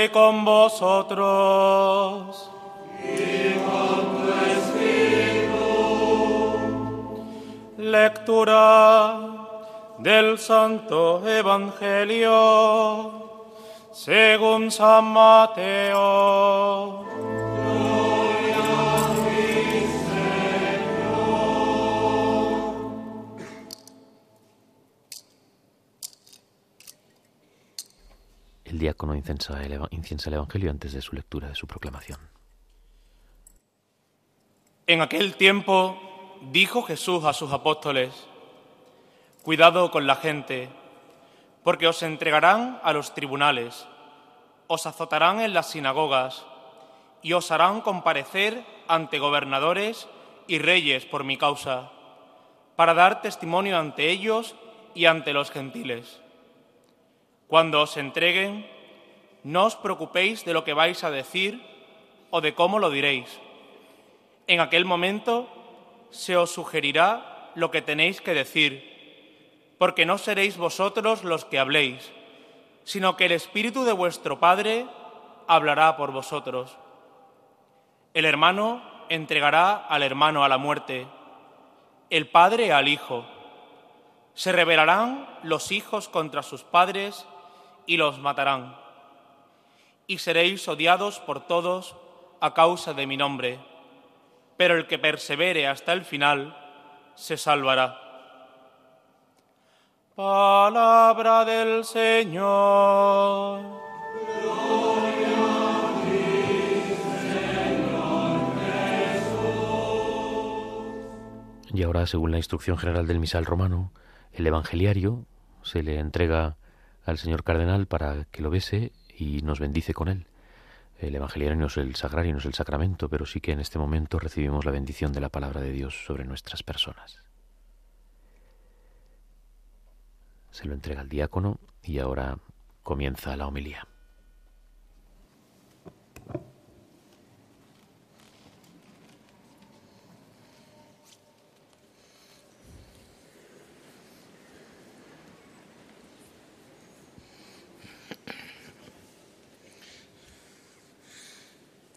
esté con inciensa el, el Evangelio antes de su lectura, de su proclamación. En aquel tiempo dijo Jesús a sus apóstoles, Cuidado con la gente, porque os entregarán a los tribunales, os azotarán en las sinagogas y os harán comparecer ante gobernadores y reyes por mi causa, para dar testimonio ante ellos y ante los gentiles. Cuando os entreguen, no os preocupéis de lo que vais a decir o de cómo lo diréis. En aquel momento se os sugerirá lo que tenéis que decir, porque no seréis vosotros los que habléis, sino que el Espíritu de vuestro Padre hablará por vosotros. El hermano entregará al hermano a la muerte, el padre al hijo. Se rebelarán los hijos contra sus padres y los matarán. Y seréis odiados por todos a causa de mi nombre, pero el que persevere hasta el final se salvará. Palabra del Señor. Y ahora, según la instrucción general del misal romano, el evangeliario se le entrega al señor cardenal para que lo bese y nos bendice con él. El evangeliario no es el sagrario, no es el sacramento, pero sí que en este momento recibimos la bendición de la palabra de Dios sobre nuestras personas. Se lo entrega al diácono y ahora comienza la homilía.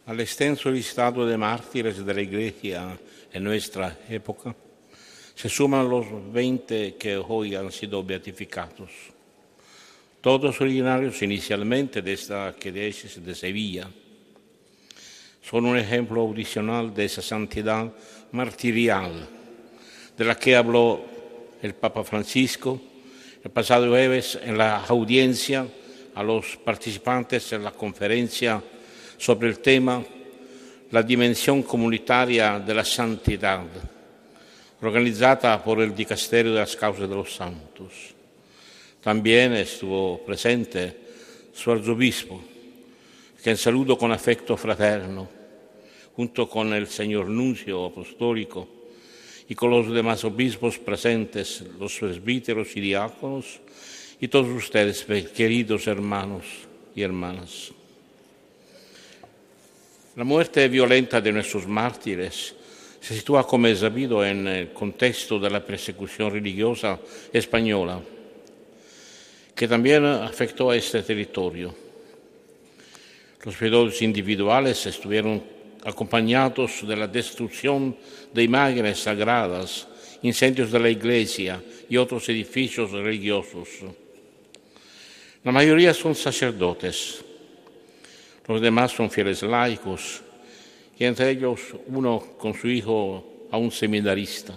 Al extenso listado de mártires de la Iglesia en nuestra época se suman los 20 que hoy han sido beatificados, todos originarios inicialmente de esta arquidiócesis de Sevilla. Son un ejemplo audicional de esa santidad martirial de la que habló el Papa Francisco el pasado jueves en la audiencia a los participantes en la conferencia sobre el tema La dimensión comunitaria de la santidad, organizada por el Dicasterio de las Causas de los Santos. También estuvo presente su arzobispo, que saludo con afecto fraterno, junto con el señor nuncio apostólico y con los demás obispos presentes, los presbíteros y diáconos, y todos ustedes, queridos hermanos y hermanas. La muerte violenta de nuestros mártires se sitúa, como sabido, en el contexto de la persecución religiosa española, que también afectó a este territorio. Los periodos individuales estuvieron acompañados de la destrucción de imágenes sagradas, incendios de la iglesia y otros edificios religiosos. La mayoría son sacerdotes, los demás son fieles laicos, y entre ellos uno con su hijo a un seminarista.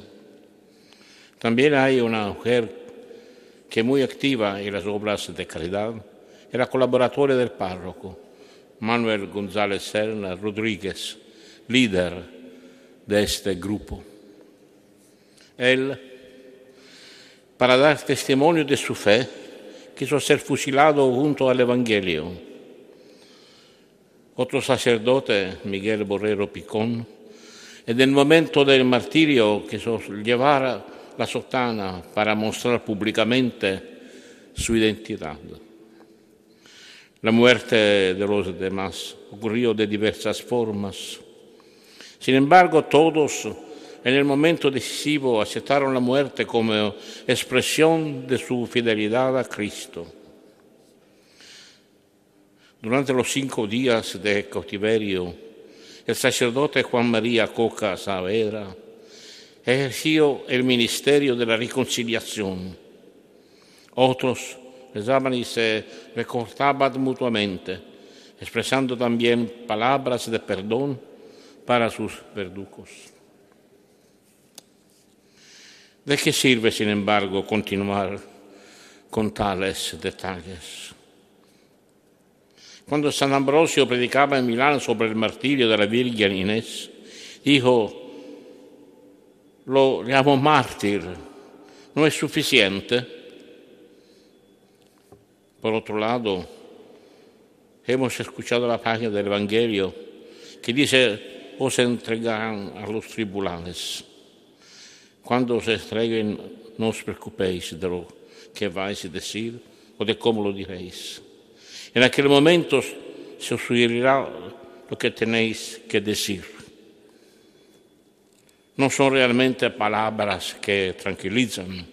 También hay una mujer que muy activa en las obras de caridad, era colaboratore del párroco, Manuel González Serna Rodríguez, líder de este grupo. Él, para dar testimonio de su fe, quiso ser fusilado junto al Evangelio. Otro sacerdote, Miguel Borrero Picón, en el momento del martirio quiso llevar la sotana para mostrar públicamente su identidad. La muerte de los demás ocurrió de diversas formas. Sin embargo, todos en el momento decisivo aceptaron la muerte como expresión de su fidelidad a Cristo. Durante los cinco días de cautiverio, el sacerdote Juan María Coca Saavedra ejerció el ministerio de la reconciliación. Otros rezaban y se recortaban mutuamente, expresando también palabras de perdón para sus verdugos. ¿De qué sirve, sin embargo, continuar con tales detalles? Cuando San Ambrosio predicaba en Milán sobre el martirio de la Virgen Inés, dijo, lo llamo mártir, no es suficiente. Por otro lado, hemos escuchado la página del Evangelio que dice, os entregarán a los tribunales. Cuando os entreguen, no os preocupéis de lo que vais a decir o de cómo lo diréis. En aquel momento se os lo que tenéis que decir no son realmente palabras que tranquilizan.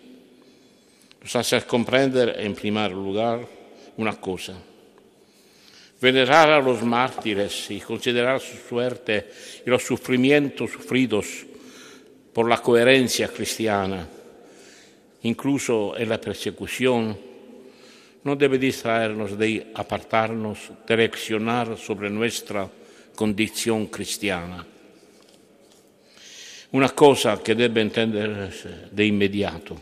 Nos hace comprender, en primer lugar, una cosa. Venerar a los mártires y considerar su suerte y los sufrimientos sufridos por la coherencia cristiana, incluso en la persecución, no debe distraernos de apartarnos, de reaccionar sobre nuestra condición cristiana. Una cosa que debe entenderse de inmediato.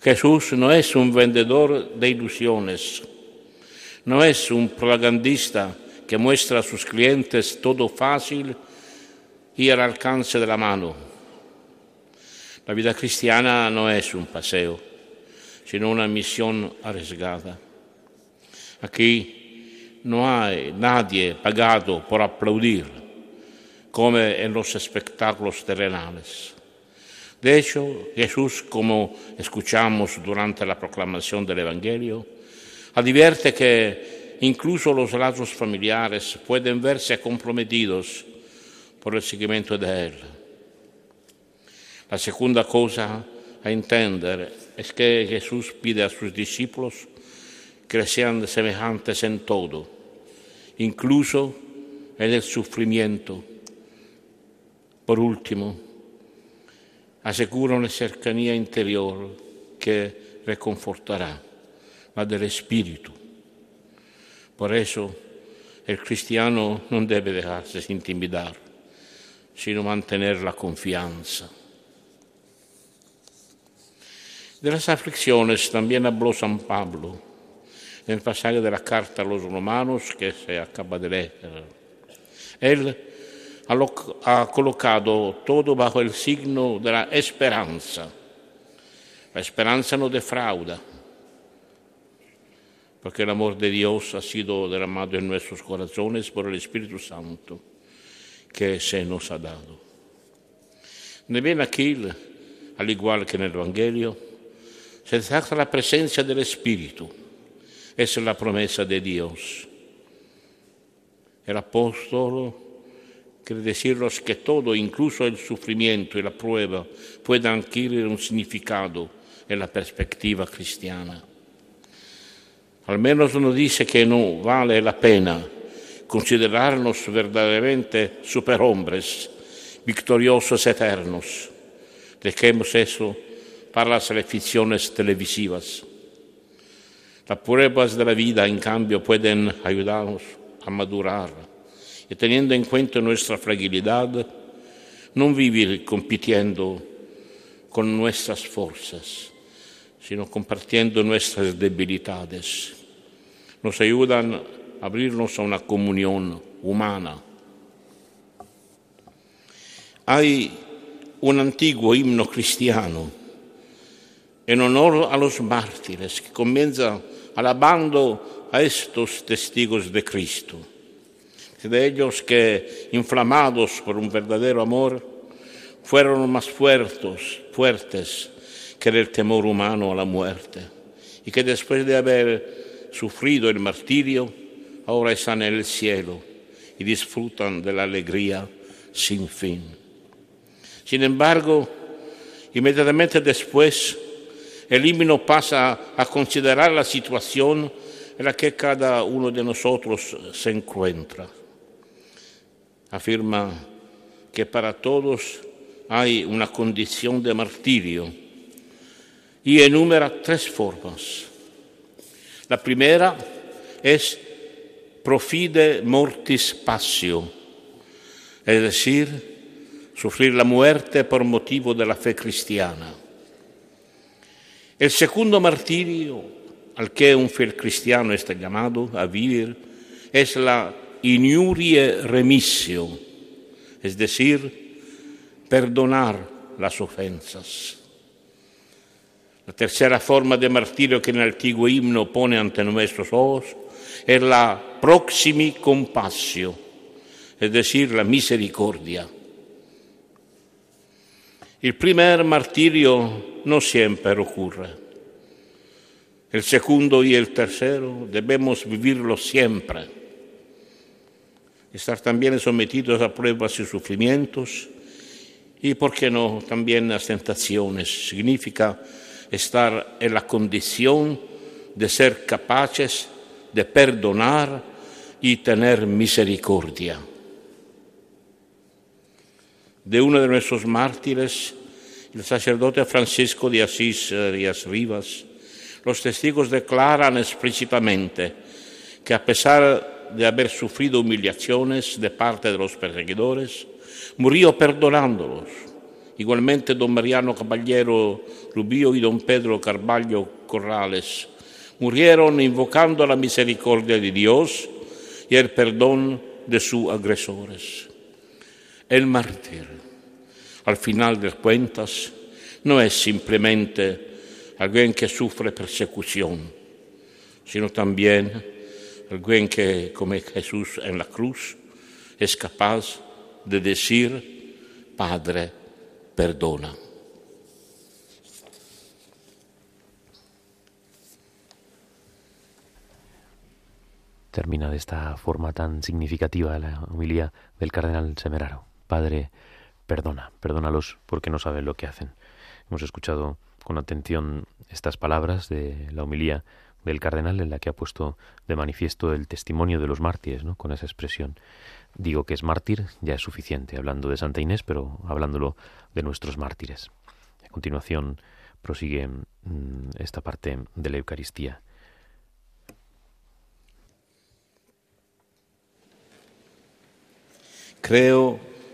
Jesús no es un vendedor de ilusiones, no es un propagandista que muestra a sus clientes todo fácil y al alcance de la mano. La vida cristiana no es un paseo, sino una misión arriesgada. Aquí no hay nadie pagado por aplaudir come en los espectáculos terrenales. De hecho, Jesús, como escuchamos durante la proclamación del Evangelio, advierte que incluso los lazos familiares pueden verse comprometidos por el seguimiento de Él. La segunda cosa a entender es que Jesús pide a sus discípulos que sean semejantes en todo, incluso en el sufrimiento por último, asegura una cercanía interior que reconfortará, la del espíritu. Por eso el cristiano no debe dejarse intimidar, sino mantener la confianza. De las aflicciones también habló San Pablo en el pasaje de la carta a los romanos que se acaba de leer. Él ha colocado todo bajo el signo de la esperanza. La esperanza no defrauda, porque el amor de Dios ha sido derramado en nuestros corazones por el Espíritu Santo que se nos ha dado. También aquí, al igual que en el Evangelio, se trata la presencia del Espíritu. Es la promesa de Dios. El apóstol quiere decirnos que todo, incluso el sufrimiento y la prueba, puede adquirir un significado en la perspectiva cristiana. Al menos nos dice que no vale la pena considerarnos verdaderamente superhombres, victoriosos eternos. Dejemos eso para las ficciones televisivas. Las pruebas de la vida, en cambio, pueden ayudarnos a madurar y teniendo en cuenta nuestra fragilidad, no vivir compitiendo con nuestras fuerzas, sino compartiendo nuestras debilidades. Nos ayudan a abrirnos a una comunión humana. Hay un antiguo himno cristiano en honor a los mártires que comienza alabando a estos testigos de Cristo, de ellos que, inflamados por un verdadero amor, fueron más fuertes, fuertes que el temor humano a la muerte, y que después de haber sufrido el martirio, ahora están en el cielo y disfrutan de la alegría sin fin. Sin embargo, inmediatamente después, el himno pasa a considerar la situación en la que cada uno de nosotros se encuentra. Afirma que para todos hay una condición de martirio y enumera tres formas. La primera es profide mortis passio, es decir, sufrir la muerte por motivo de la fe cristiana. El segundo martirio al que un fiel cristiano está llamado a vivir es la inurie remissio, es decir, perdonar las ofensas. La tercera forma de martirio que el antiguo himno pone ante nuestros ojos es la proximi compassio, es decir, la misericordia. El primer martirio no siempre ocurre. El segundo y el tercero debemos vivirlo siempre. Estar también sometidos a pruebas y sufrimientos y, por qué no, también a tentaciones. Significa estar en la condición de ser capaces de perdonar y tener misericordia. De uno de nuestros mártires, el sacerdote Francisco de Asís Díaz Rivas, los testigos declaran explícitamente que a pesar de haber sufrido humillaciones de parte de los perseguidores, murió perdonándolos. Igualmente don Mariano Caballero Rubio y don Pedro Carballo Corrales murieron invocando la misericordia de Dios y el perdón de sus agresores. El mártir, al final de cuentas, no es simplemente alguien que sufre persecución, sino también alguien que, como Jesús en la cruz, es capaz de decir, Padre, perdona. Termina de esta forma tan significativa la humilía del cardenal Semeraro. Padre, perdona, perdónalos porque no saben lo que hacen. Hemos escuchado con atención estas palabras de la humilía del cardenal en la que ha puesto de manifiesto el testimonio de los mártires, ¿no? con esa expresión. Digo que es mártir, ya es suficiente, hablando de Santa Inés, pero hablándolo de nuestros mártires. A continuación prosigue mm, esta parte de la Eucaristía. Creo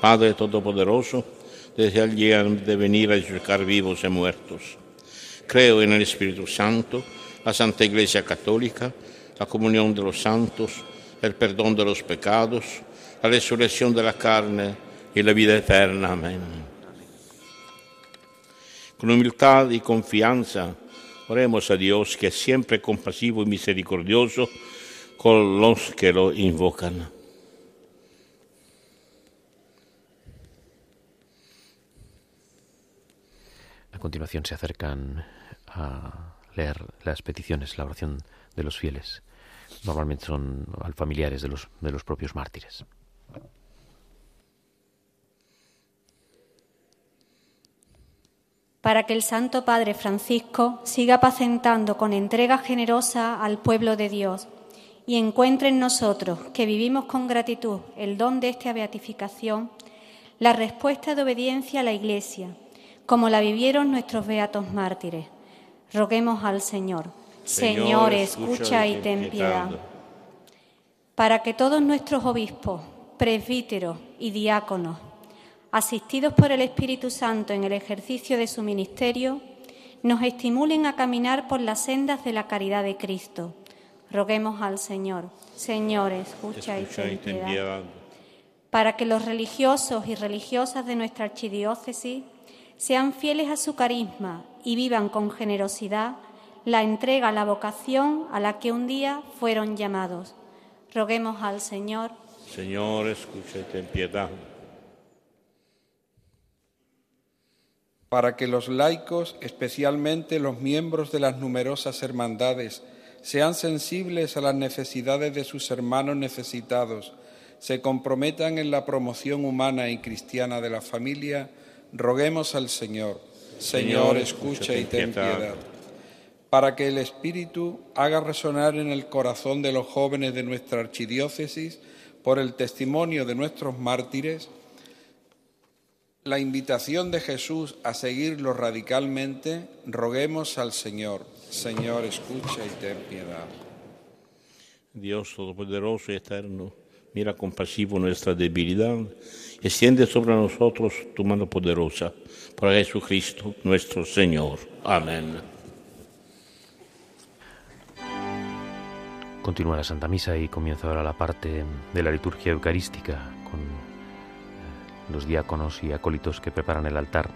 Padre Todopoderoso, desde el día de venir a juzgar vivos y muertos. Creo en el Espíritu Santo, la Santa Iglesia Católica, la comunión de los santos, el perdón de los pecados, la resurrección de la carne y la vida eterna. Amén. Con humildad y confianza, oremos a Dios que es siempre compasivo y misericordioso con los que lo invocan. A continuación se acercan a leer las peticiones, la oración de los fieles. Normalmente son familiares de los, de los propios mártires. Para que el Santo Padre Francisco siga apacentando con entrega generosa al pueblo de Dios y encuentre en nosotros, que vivimos con gratitud el don de esta beatificación, la respuesta de obediencia a la Iglesia, como la vivieron nuestros beatos mártires. Roguemos al Señor. Señor, escucha y ten piedad. Para que todos nuestros obispos, presbíteros y diáconos, asistidos por el Espíritu Santo en el ejercicio de su ministerio, nos estimulen a caminar por las sendas de la caridad de Cristo. Roguemos al Señor. Señor, escucha, y ten piedad. Para que los religiosos y religiosas de nuestra archidiócesis sean fieles a su carisma y vivan con generosidad la entrega, la vocación a la que un día fueron llamados. Roguemos al Señor. Señor, escucha y ten piedad. Para que los laicos, especialmente los miembros de las numerosas hermandades, sean sensibles a las necesidades de sus hermanos necesitados, se comprometan en la promoción humana y cristiana de la familia, roguemos al Señor. Señor, escucha y ten piedad para que el Espíritu haga resonar en el corazón de los jóvenes de nuestra archidiócesis, por el testimonio de nuestros mártires, la invitación de Jesús a seguirlo radicalmente, roguemos al Señor. Señor, escucha y ten piedad. Dios Todopoderoso y Eterno, mira compasivo nuestra debilidad extiende sobre nosotros tu mano poderosa. Por Jesucristo nuestro Señor. Amén. Continúa la Santa Misa y comienza ahora la parte de la liturgia eucarística con eh, los diáconos y acólitos que preparan el altar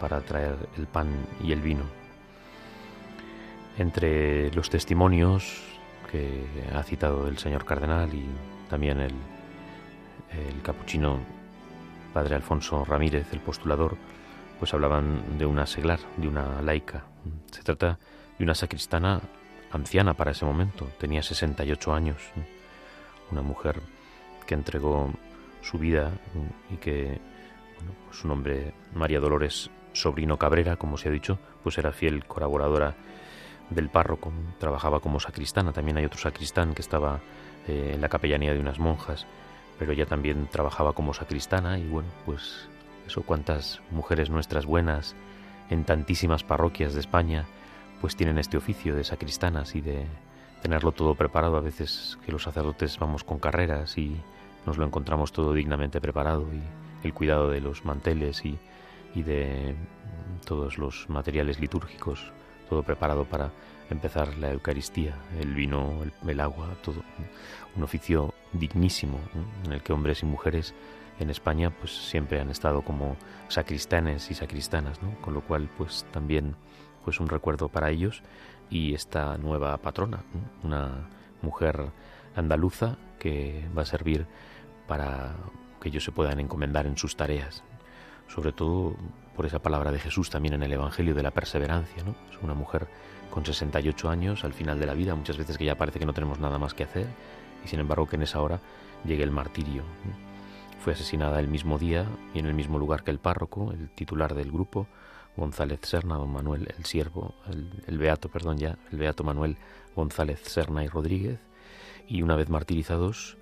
para traer el pan y el vino. Entre los testimonios que ha citado el señor cardenal y también el, el capuchino padre Alfonso Ramírez, el postulador, pues hablaban de una seglar, de una laica. Se trata de una sacristana anciana para ese momento, tenía 68 años, una mujer que entregó su vida y que pues su nombre María Dolores Sobrino Cabrera, como se ha dicho, pues era fiel colaboradora del párroco, trabajaba como sacristana, también hay otro sacristán que estaba eh, en la capellanía de unas monjas, pero ella también trabajaba como sacristana y bueno, pues eso cuántas mujeres nuestras buenas en tantísimas parroquias de España pues tienen este oficio de sacristanas y de tenerlo todo preparado. A veces que los sacerdotes vamos con carreras y nos lo encontramos todo dignamente preparado y el cuidado de los manteles y, de todos los materiales litúrgicos, todo preparado para empezar la Eucaristía, el vino, el, agua, todo. Un oficio dignísimo en el que hombres y mujeres en España pues siempre han estado como sacristanes y sacristanas, ¿no? con lo cual pues también pues un recuerdo para ellos y esta nueva patrona, una mujer andaluza que va a servir para que ellos se puedan encomendar en sus tareas, sobre todo por esa palabra de Jesús también en el Evangelio de la perseverancia, ¿no? Es una mujer con 68 años al final de la vida, muchas veces que ya parece que no tenemos nada más que hacer y sin embargo que en esa hora llegue el martirio. Fue asesinada el mismo día y en el mismo lugar que el párroco, el titular del grupo, González Serna, don Manuel, el siervo, el, beato, perdón ya, el beato Manuel González Serna y Rodríguez, y una vez martirizados,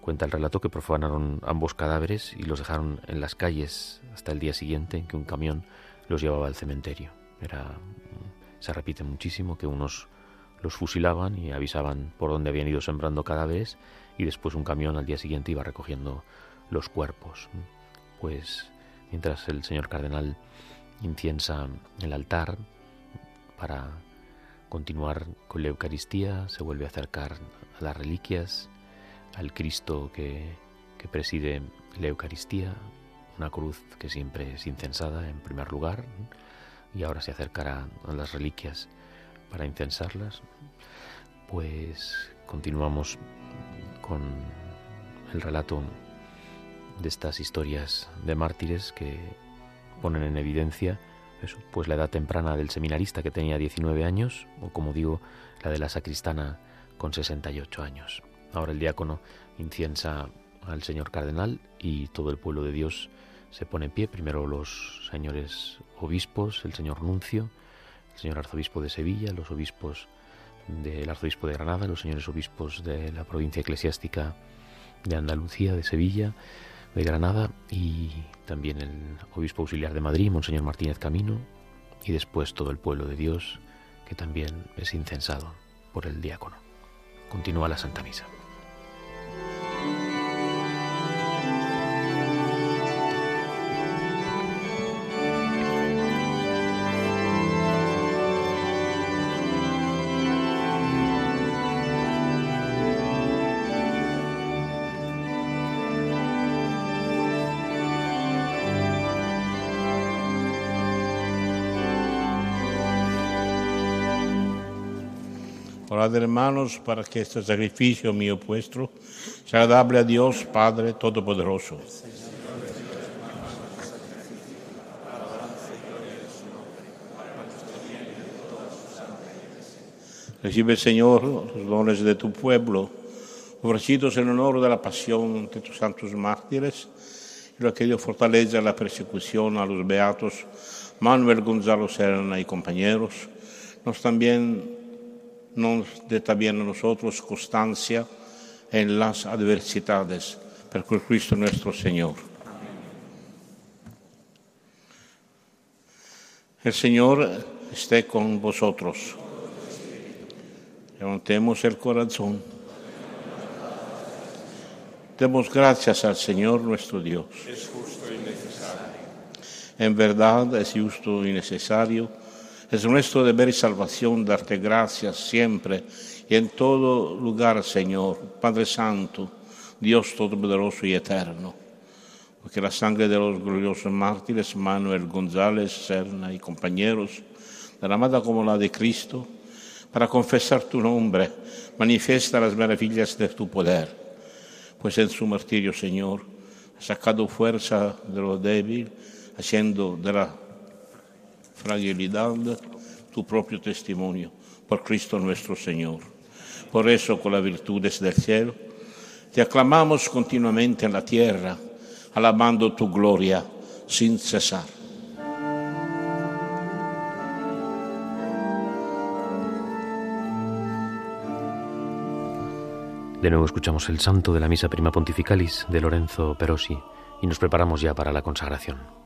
cuenta el relato que profanaron ambos cadáveres y los dejaron en las calles hasta el día siguiente en que un camión los llevaba al cementerio. Era, se repite muchísimo que unos los fusilaban y avisaban por dónde habían ido sembrando cadáveres y después un camión al día siguiente iba recogiendo los cuerpos. Pues mientras el señor cardenal inciensa el altar para continuar con la Eucaristía, se vuelve a acercar a las reliquias, al Cristo que, que preside la Eucaristía, una cruz que siempre es incensada en primer lugar, y ahora se acercará a las reliquias para incensarlas, pues continuamos con el relato de estas historias de mártires que ponen en evidencia pues la edad temprana del seminarista que tenía 19 años, o como digo, la de la sacristana con 68 años. Ahora el diácono inciensa al señor cardenal y todo el pueblo de Dios se pone en pie, primero los señores obispos, el señor nuncio, señor arzobispo de Sevilla, los obispos del arzobispo de Granada, los señores obispos de la provincia eclesiástica de Andalucía, de Sevilla, de Granada y también el obispo auxiliar de Madrid, Monseñor Martínez Camino, y después todo el pueblo de Dios, que también es incensado por el diácono. Continúa la Santa Misa. Orad hermanos para que este sacrificio mío vuestro sea agradable a Dios Padre Todopoderoso. Recibe, Señor, los dones de tu pueblo, ofrecidos en honor de la pasión de tus santos mártires, y lo que dio fortaleza la persecución a los beatos Manuel Gonzalo Serna y compañeros, nos también nos dé también a nosotros constancia en las adversidades, por Cristo nuestro Señor. El Señor esté con vosotros. Levantemos el corazón. Demos gracias al Señor nuestro Dios. Es justo y necesario. En verdad es justo y necesario es nuestro deber y salvación darte gracias siempre y en todo lugar, Señor, Padre Santo, Dios Todopoderoso y Eterno. Porque la sangre de los gloriosos mártires Manuel González, Serna y compañeros, derramada como la de Cristo, para confesar tu nombre, manifiesta las maravillas de tu poder. Pues en su martirio, Señor, ha sacado fuerza de lo débil, haciendo de la fragilidad tu propio testimonio por Cristo nuestro Señor. Por eso, con las virtudes del cielo, te aclamamos continuamente en la tierra, alabando tu gloria sin cesar. De nuevo escuchamos el santo de la Misa Prima Pontificalis de Lorenzo Perosi y nos preparamos ya para la consagración.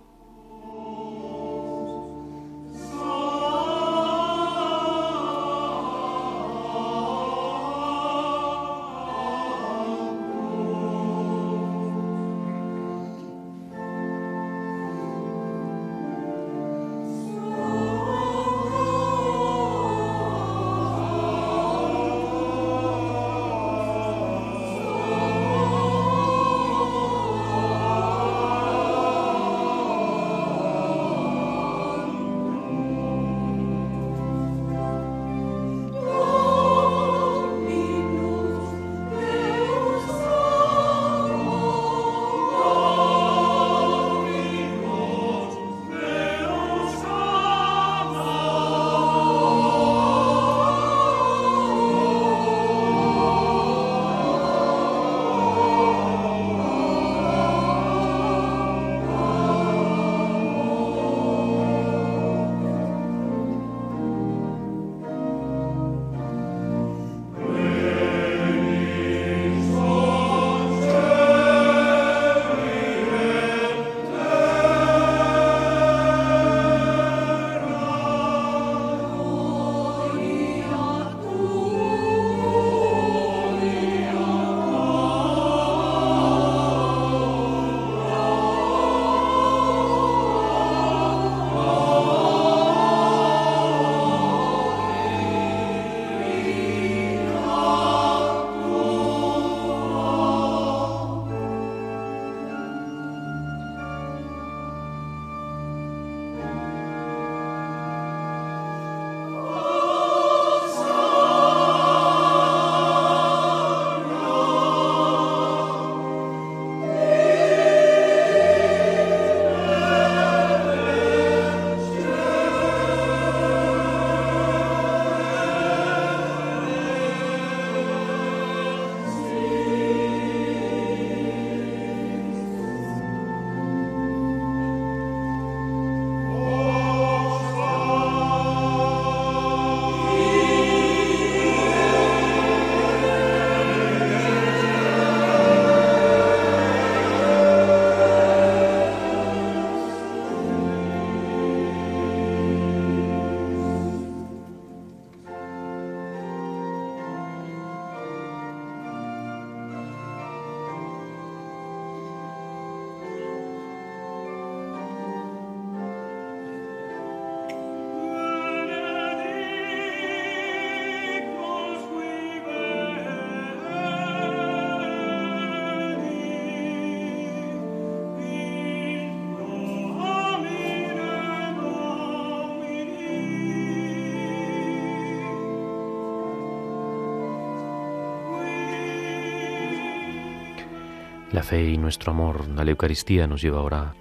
Fe y nuestro amor a la Eucaristía nos lleva ahora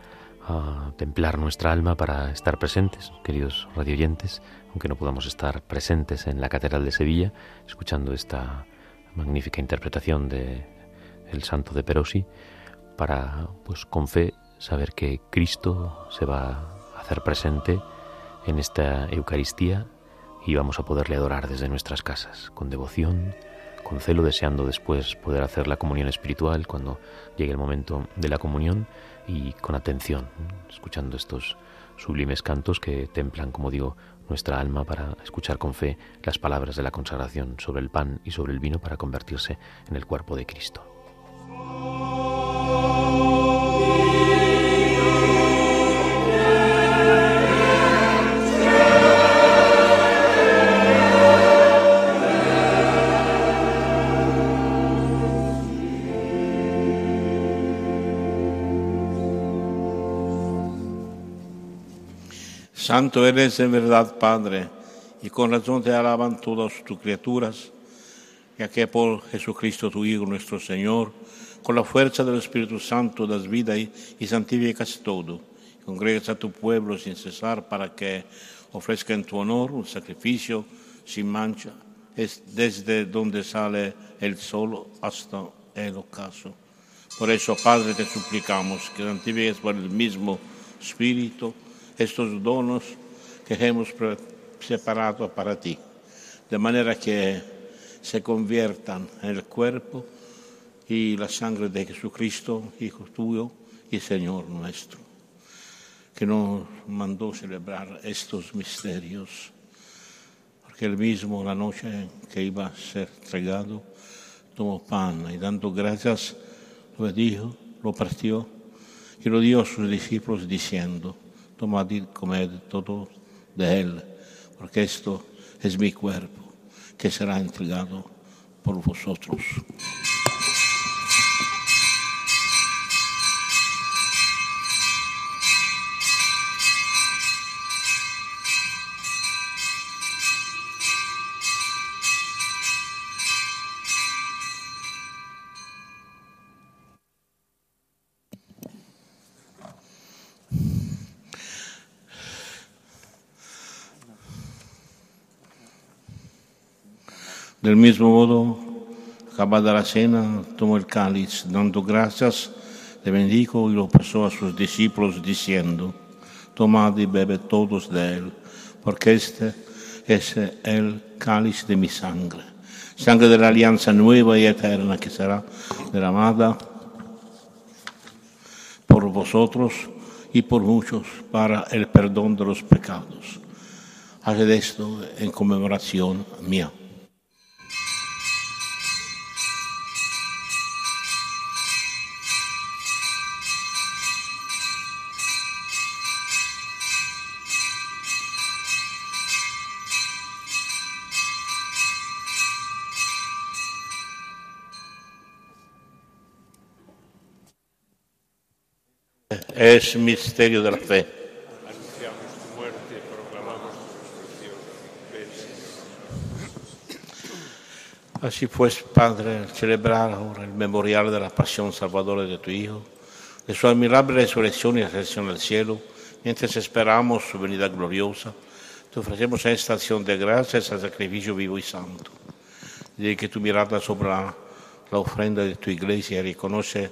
a templar nuestra alma para estar presentes, queridos radioyentes, aunque no podamos estar presentes en la Catedral de Sevilla, escuchando esta magnífica interpretación de el Santo de Perosi, para, pues, con fe saber que Cristo se va a hacer presente en esta Eucaristía y vamos a poderle adorar desde nuestras casas, con devoción, con celo, deseando después poder hacer la comunión espiritual cuando llegue el momento de la comunión y con atención, escuchando estos sublimes cantos que templan, como digo, nuestra alma para escuchar con fe las palabras de la consagración sobre el pan y sobre el vino para convertirse en el cuerpo de Cristo. Santo eres en verdad, Padre, y con razón te alaban todas tus criaturas, ya que por Jesucristo tu Hijo nuestro Señor, con la fuerza del Espíritu Santo das vida y, y santificas todo. Congregas a tu pueblo sin cesar para que ofrezca en tu honor un sacrificio sin mancha, es desde donde sale el sol hasta el ocaso. Por eso, Padre, te suplicamos que santifiques por el mismo Espíritu estos donos que hemos separado para ti, de manera que se conviertan en el cuerpo y la sangre de Jesucristo, Hijo tuyo y Señor nuestro, que nos mandó celebrar estos misterios, porque él mismo la noche que iba a ser entregado, tomó pan y dando gracias, lo dijo, lo partió y lo dio a sus discípulos diciendo, tomad y comed todo de él, porque esto es mi cuerpo que será entregado por vosotros. Del mismo modo, acabada la cena, tomó el cáliz, dando gracias, le bendijo y lo pasó a sus discípulos diciendo, tomad y bebe todos de él, porque este es el cáliz de mi sangre, sangre de la alianza nueva y eterna que será derramada por vosotros y por muchos para el perdón de los pecados. Haced esto en conmemoración mía. Es misterio de la fe. Anunciamos tu muerte, proclamamos tu Así pues, Padre, celebrar ahora el memorial de la pasión salvadora de tu Hijo, de su admirable resurrección y ascensión al cielo, mientras esperamos su venida gloriosa, te ofrecemos esta acción de gracias al sacrificio vivo y santo. De que tu mirada sobre la ofrenda de tu iglesia reconoce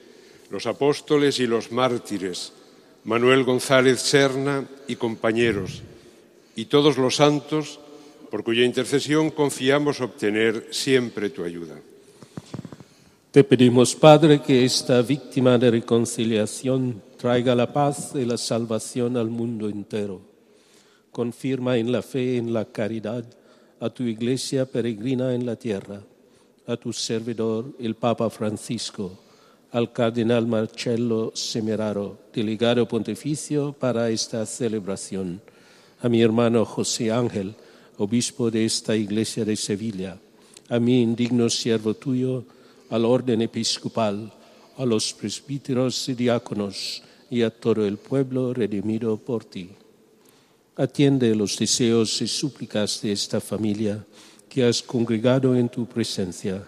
los apóstoles y los mártires, Manuel González Serna y compañeros, y todos los santos, por cuya intercesión confiamos obtener siempre tu ayuda. Te pedimos, Padre, que esta víctima de reconciliación traiga la paz y la salvación al mundo entero. Confirma en la fe y en la caridad a tu iglesia peregrina en la tierra, a tu servidor, el Papa Francisco al cardenal Marcello Semeraro, delegado pontificio para esta celebración, a mi hermano José Ángel, obispo de esta iglesia de Sevilla, a mi indigno siervo tuyo, al orden episcopal, a los presbíteros y diáconos y a todo el pueblo redimido por ti. Atiende los deseos y súplicas de esta familia que has congregado en tu presencia.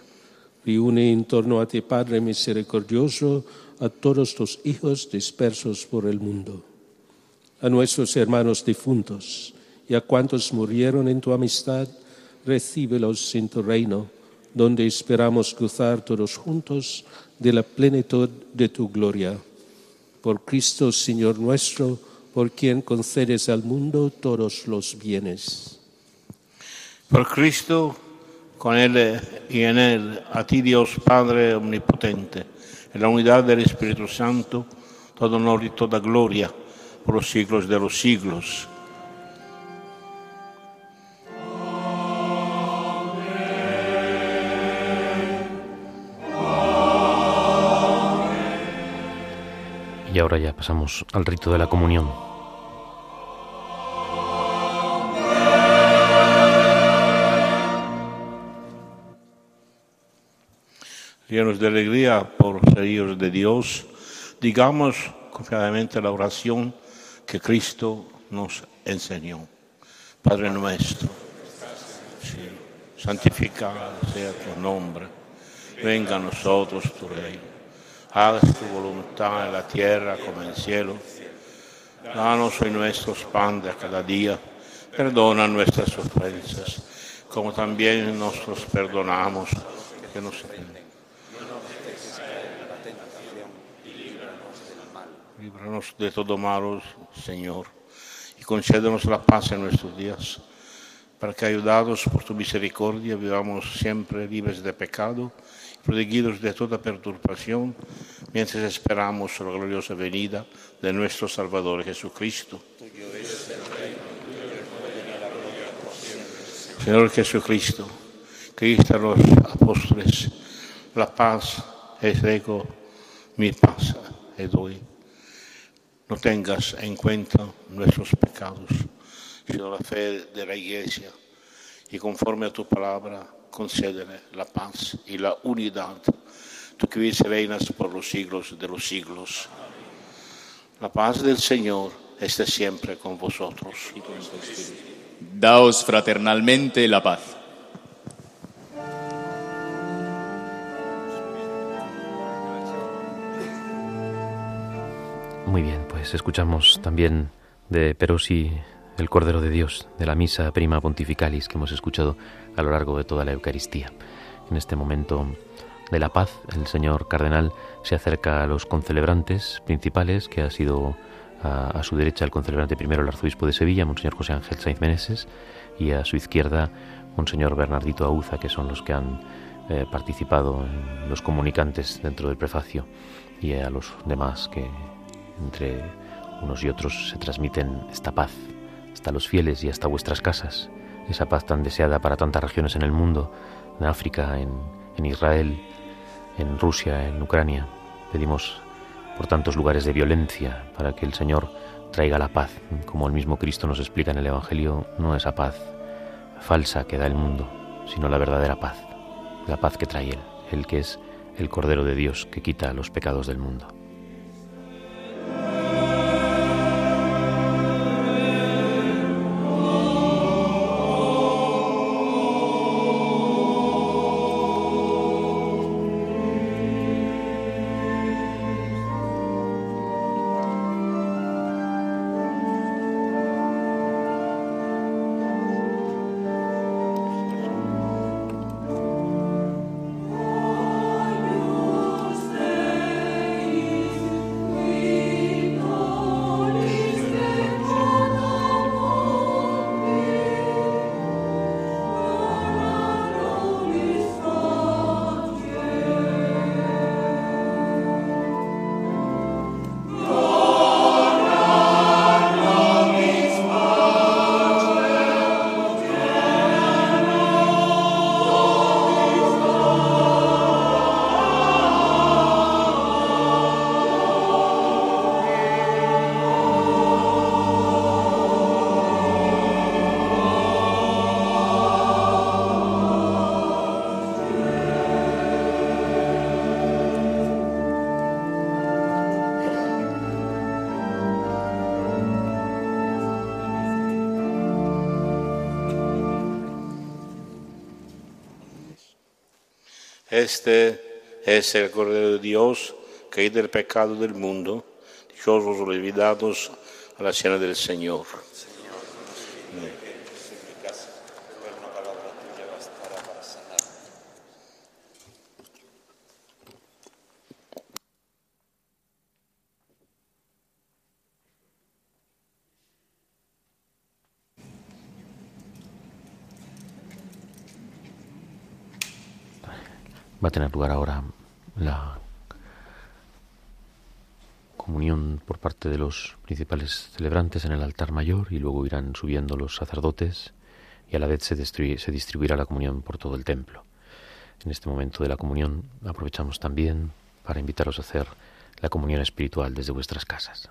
Reúne en torno a ti, Padre misericordioso, a todos tus hijos dispersos por el mundo, a nuestros hermanos difuntos y a cuantos murieron en tu amistad, recíbelos en tu reino, donde esperamos gozar todos juntos de la plenitud de tu gloria. Por Cristo, Señor nuestro, por quien concedes al mundo todos los bienes. Por Cristo, con Él y en Él, a ti Dios Padre Omnipotente, en la unidad del Espíritu Santo, todo honor y toda gloria por los siglos de los siglos. Y ahora ya pasamos al rito de la comunión. Llenos de alegría por ser hijos de Dios, digamos confiadamente la oración que Cristo nos enseñó. Padre nuestro, santificado sea tu nombre, venga a nosotros tu reino Haz tu voluntad en la tierra como en el cielo. Danos hoy nuestros pan de cada día. Perdona nuestras ofensas, como también nosotros perdonamos que nos Líbranos de todo malo, Señor, y concédenos la paz en nuestros días, para que, ayudados por tu misericordia, vivamos siempre libres de pecado protegidos de toda perturbación, mientras esperamos la gloriosa venida de nuestro Salvador Jesucristo. Señor Jesucristo, que a los apóstoles, la paz es ego, mi paz es doy. No tengas en cuenta nuestros pecados, sino la fe de la Iglesia, y conforme a tu palabra, concédele la paz y la unidad, tú que vives y reinas por los siglos de los siglos. La paz del Señor esté siempre con vosotros. Daos fraternalmente la paz. Muy bien, pues escuchamos también de Perosi el Cordero de Dios, de la Misa Prima Pontificalis que hemos escuchado a lo largo de toda la Eucaristía. En este momento de la paz, el señor cardenal se acerca a los concelebrantes principales, que ha sido a, su derecha el concelebrante primero, el arzobispo de Sevilla, Monseñor José Ángel Sainz Meneses, y a su izquierda, Monseñor Bernardito Auza, que son los que han eh, participado en los comunicantes dentro del prefacio, y a los demás que entre unos y otros se transmiten esta paz hasta los fieles y hasta vuestras casas, esa paz tan deseada para tantas regiones en el mundo, en África, en, Israel, en Rusia, en Ucrania. Pedimos por tantos lugares de violencia para que el Señor traiga la paz, como el mismo Cristo nos explica en el Evangelio, no esa paz falsa que da el mundo, sino la verdadera paz, la paz que trae Él, el que es el Cordero de Dios que quita los pecados del mundo. Yeah. Es el Cordero de Dios que quita el pecado del mundo. Los olvidados a la cena del Señor. Va a tener lugar ahora la comunión por parte de los principales celebrantes en el altar mayor y luego irán subiendo los sacerdotes y a la vez se, se distribuirá la comunión por todo el templo. En este momento de la comunión aprovechamos también para invitaros a hacer la comunión espiritual desde vuestras casas.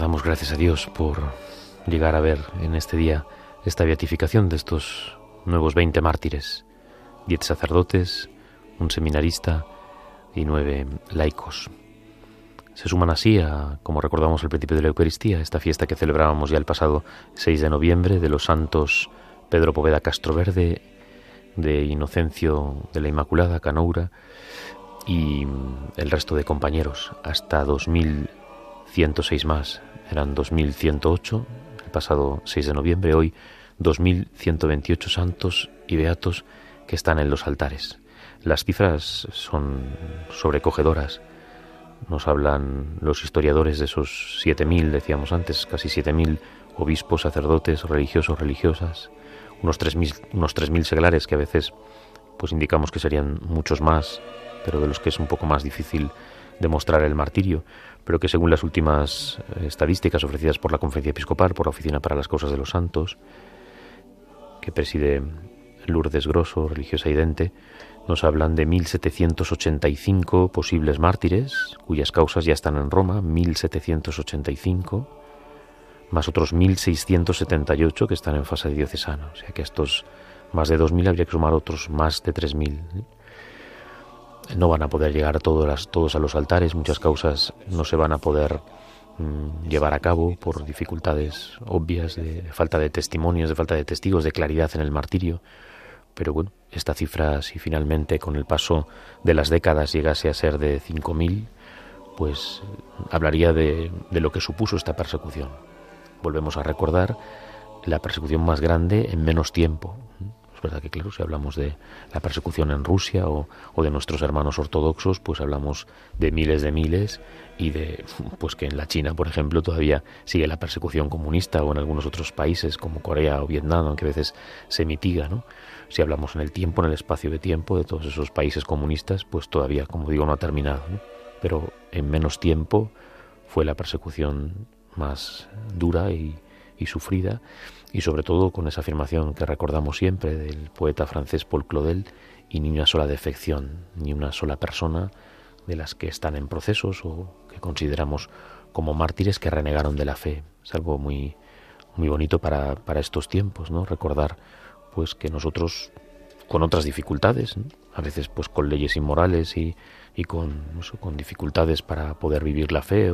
Damos gracias a Dios por llegar a ver en este día esta beatificación de estos nuevos 20 mártires, 10 sacerdotes, un seminarista y nueve laicos. Se suman así a, como recordamos al principio de la Eucaristía, esta fiesta que celebrábamos ya el pasado 6 de noviembre de los santos Pedro Poveda Castroverde, de Inocencio de la Inmaculada Canoura y el resto de compañeros, hasta 2000 106 más, eran 2.108 el pasado 6 de noviembre, hoy 2.128 santos y beatos que están en los altares. Las cifras son sobrecogedoras. Nos hablan los historiadores de esos 7.000, decíamos antes, casi 7.000 obispos, sacerdotes, religiosos, religiosas, unos 3.000 unos 3.000 seglares que a veces pues indicamos que serían muchos más, pero de los que es un poco más difícil demostrar el martirio pero que según las últimas eh, estadísticas ofrecidas por la Conferencia Episcopal, por la Oficina para las Causas de los Santos, que preside Lourdes Grosso, religiosa idente, nos hablan de 1.785 posibles mártires, cuyas causas ya están en Roma, 1.785, más otros 1.678 que están en fase diocesana. O sea que estos más de 2.000 habría que sumar otros más de 3.000 no van a poder llegar todos, todos a los altares, muchas causas no se van a poder mm, llevar a cabo por dificultades obvias, de, falta de testimonios, de falta de testigos, de claridad en el martirio. Pero bueno, esta cifra, si finalmente con el paso de las décadas llegase a ser de 5.000, pues hablaría de, de lo que supuso esta persecución. Volvemos a recordar la persecución más grande en menos tiempo. Es verdad que, claro, si hablamos de la persecución en Rusia o, de nuestros hermanos ortodoxos, pues hablamos de miles de miles y de, pues que en la China, por ejemplo, todavía sigue la persecución comunista o en algunos otros países como Corea o Vietnam, aunque a veces se mitiga, ¿no? Si hablamos en el tiempo, en el espacio de tiempo de todos esos países comunistas, pues todavía, como digo, no ha terminado, Pero en menos tiempo fue la persecución más dura y sufrida y sobre todo con esa afirmación que recordamos siempre del poeta francés Paul Claudel, y ni una sola defección, ni una sola persona de las que están en procesos o que consideramos como mártires que renegaron de la fe. Es algo muy, muy bonito para, para estos tiempos, ¿no? Recordar pues que nosotros con otras dificultades, a veces pues con leyes inmorales y, y con, con dificultades para poder vivir la fe,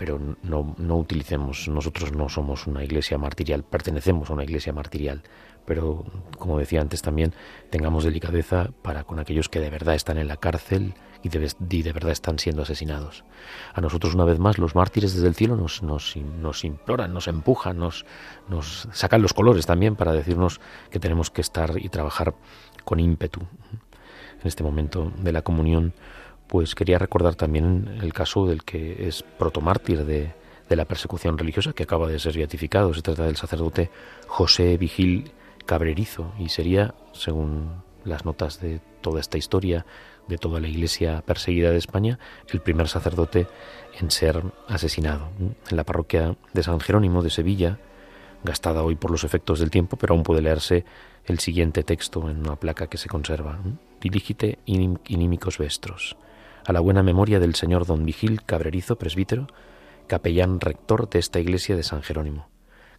pero no, no utilicemos, nosotros no somos una iglesia martirial, pertenecemos a una iglesia martirial, pero como decía antes también, tengamos delicadeza para con aquellos que de verdad están en la cárcel y de, y de verdad están siendo asesinados. A nosotros una vez más los mártires desde el cielo nos, nos, nos imploran, nos empujan, nos, nos sacan los colores también para decirnos que tenemos que estar y trabajar con ímpetu. En este momento de la comunión, pues quería recordar también el caso del que es protomártir de, de la persecución religiosa que acaba de ser beatificado. Se trata del sacerdote José Vigil Cabrerizo y sería, según las notas de toda esta historia, de toda la iglesia perseguida de España, el primer sacerdote en ser asesinado. En la parroquia de San Jerónimo de Sevilla, gastada hoy por los efectos del tiempo, pero aún puede leerse el siguiente texto en una placa que se conserva. Dirigite inímicos vestros. A la buena memoria del señor don Vigil Cabrerizo, presbítero, capellán rector de esta iglesia de San Jerónimo,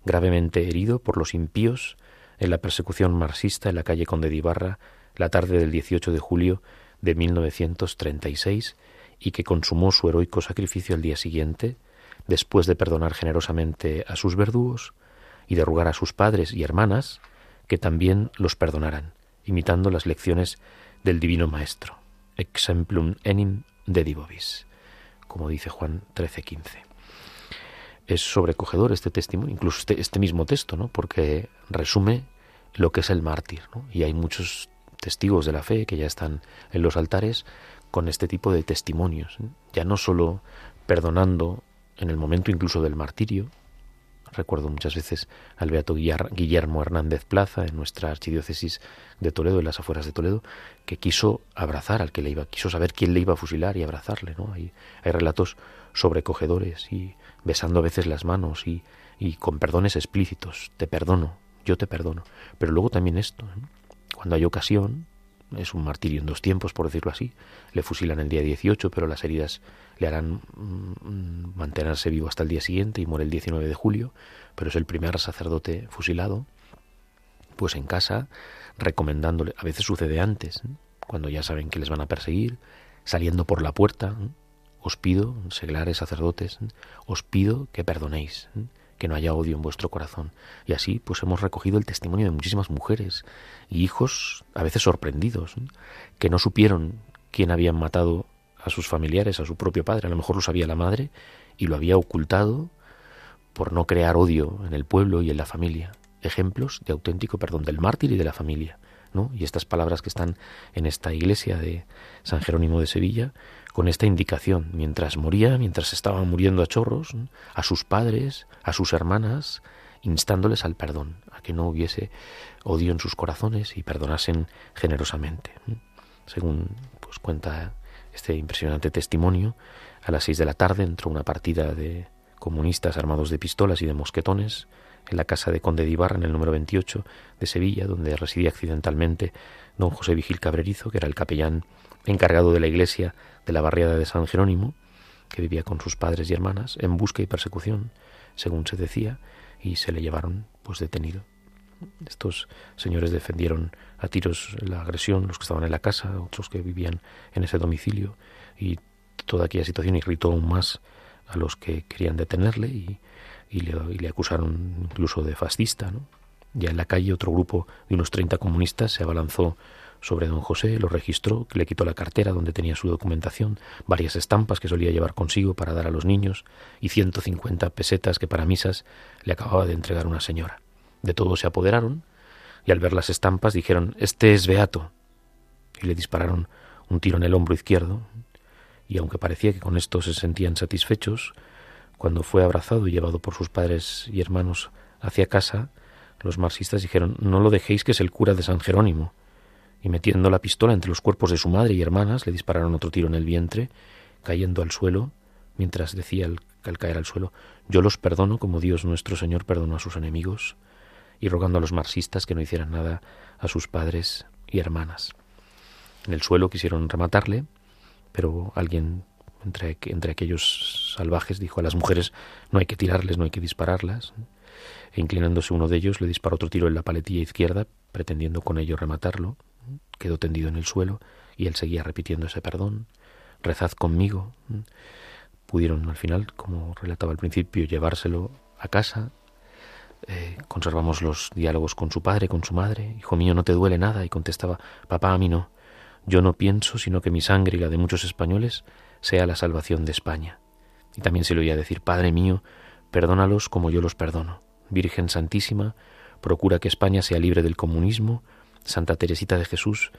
gravemente herido por los impíos en la persecución marxista en la calle Conde de Ibarra la tarde del 18 de julio de 1936 y que consumó su heroico sacrificio al día siguiente, después de perdonar generosamente a sus verdugos y de rogar a sus padres y hermanas que también los perdonaran, imitando las lecciones del Divino Maestro, exemplum enim de divovis, como dice Juan 13:15 es sobrecogedor este testimonio, incluso este, este, mismo texto, ¿no? porque resume lo que es el mártir. ¿no? Y hay muchos testigos de la fe que ya están en los altares con este tipo de testimonios, ya no solo perdonando en el momento incluso del martirio. Recuerdo muchas veces al beato Guillermo Hernández Plaza en nuestra archidiócesis de Toledo, en las afueras de Toledo, que quiso abrazar al que le iba, quiso saber quién le iba a fusilar y abrazarle. ¿no? Hay, hay relatos sobrecogedores y besando a veces las manos y, y con perdones explícitos. Te perdono, yo te perdono. Pero luego también esto, cuando hay ocasión, es un martirio en dos tiempos, por decirlo así, le fusilan el día 18, pero las heridas le harán mm, mantenerse vivo hasta el día siguiente y muere el 19 de julio, pero es el primer sacerdote fusilado, pues en casa, recomendándole, a veces sucede antes, ¿eh? cuando ya saben que les van a perseguir, saliendo por la puerta, ¿eh? os pido, seglares sacerdotes, os pido que perdonéis, que no haya odio en vuestro corazón. Y así pues hemos recogido el testimonio de muchísimas mujeres y hijos a veces sorprendidos, que no supieron quién habían matado a sus familiares, a su propio padre, a lo mejor lo sabía la madre y lo había ocultado por no crear odio en el pueblo y en la familia. Ejemplos de auténtico perdón del mártir y de la familia. ¿no? Y estas palabras que están en esta iglesia de San Jerónimo de Sevilla, con esta indicación, mientras moría, mientras estaba muriendo a chorros, a sus padres, a sus hermanas, instándoles al perdón, a que no hubiese odio en sus corazones y perdonasen generosamente. Según pues cuenta este impresionante testimonio, a las seis de la tarde entró una partida de comunistas armados de pistolas y de mosquetones en la casa de Conde de Ibarra, en el número 28 de Sevilla, donde residía accidentalmente don José Vigil Cabrerizo, que era el capellán encargado de la iglesia de la barriada de San Jerónimo, que vivía con sus padres y hermanas en busca y persecución, según se decía, y se le llevaron pues detenido. Estos señores defendieron a tiros la agresión, los que estaban en la casa, otros que vivían en ese domicilio, y toda aquella situación irritó aún más a los que querían detenerle y, le, y le, acusaron incluso de fascista. ¿no? Ya en la calle otro grupo de unos 30 comunistas se abalanzó sobre don José, lo registró, le quitó la cartera donde tenía su documentación, varias estampas que solía llevar consigo para dar a los niños y ciento cincuenta pesetas que para misas le acababa de entregar una señora. De todo se apoderaron y al ver las estampas dijeron Este es Beato y le dispararon un tiro en el hombro izquierdo y aunque parecía que con esto se sentían satisfechos, cuando fue abrazado y llevado por sus padres y hermanos hacia casa, los marxistas dijeron No lo dejéis que es el cura de San Jerónimo y metiendo la pistola entre los cuerpos de su madre y hermanas, le dispararon otro tiro en el vientre, cayendo al suelo, mientras decía al, caer al suelo, yo los perdono como Dios nuestro Señor perdonó a sus enemigos, y rogando a los marxistas que no hicieran nada a sus padres y hermanas. En el suelo quisieron rematarle, pero alguien entre, entre aquellos salvajes dijo a las mujeres no hay que tirarles, no hay que dispararlas. e inclinándose uno de ellos le disparó otro tiro en la paletilla izquierda, pretendiendo con ello rematarlo. Quedó tendido en el suelo y él seguía repitiendo ese perdón. Rezad conmigo. Pudieron al final, como relataba al principio, llevárselo a casa. Eh, conservamos los diálogos con su padre, con su madre. Hijo mío, ¿no te duele nada? Y contestaba, papá, a mí no. Yo no pienso sino que mi sangre y la de muchos españoles sea la salvación de España. Y también se le oía decir, Padre mío, perdónalos como yo los perdono. Virgen Santísima, procura que España sea libre del comunismo. Santa Teresita de Jesús,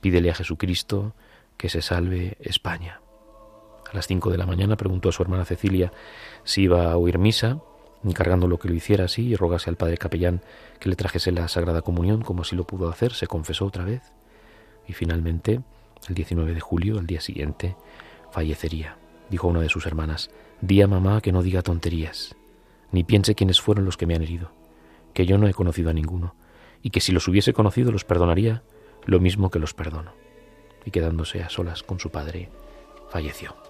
pídele a Jesucristo que se salve España. A las cinco de la mañana preguntó a su hermana Cecilia si iba a oír misa, encargándolo que lo hiciera así y rogase al padre capellán que le trajese la Sagrada Comunión, como así lo pudo hacer, se confesó otra vez y finalmente, el 19 de julio, al día siguiente, fallecería. Dijo una de sus hermanas, di a mamá que no diga tonterías, ni piense quiénes fueron los que me han herido, que yo no he conocido a ninguno, y que si los hubiese conocido los perdonaría lo mismo que los perdono. Y quedándose a solas con su padre, falleció.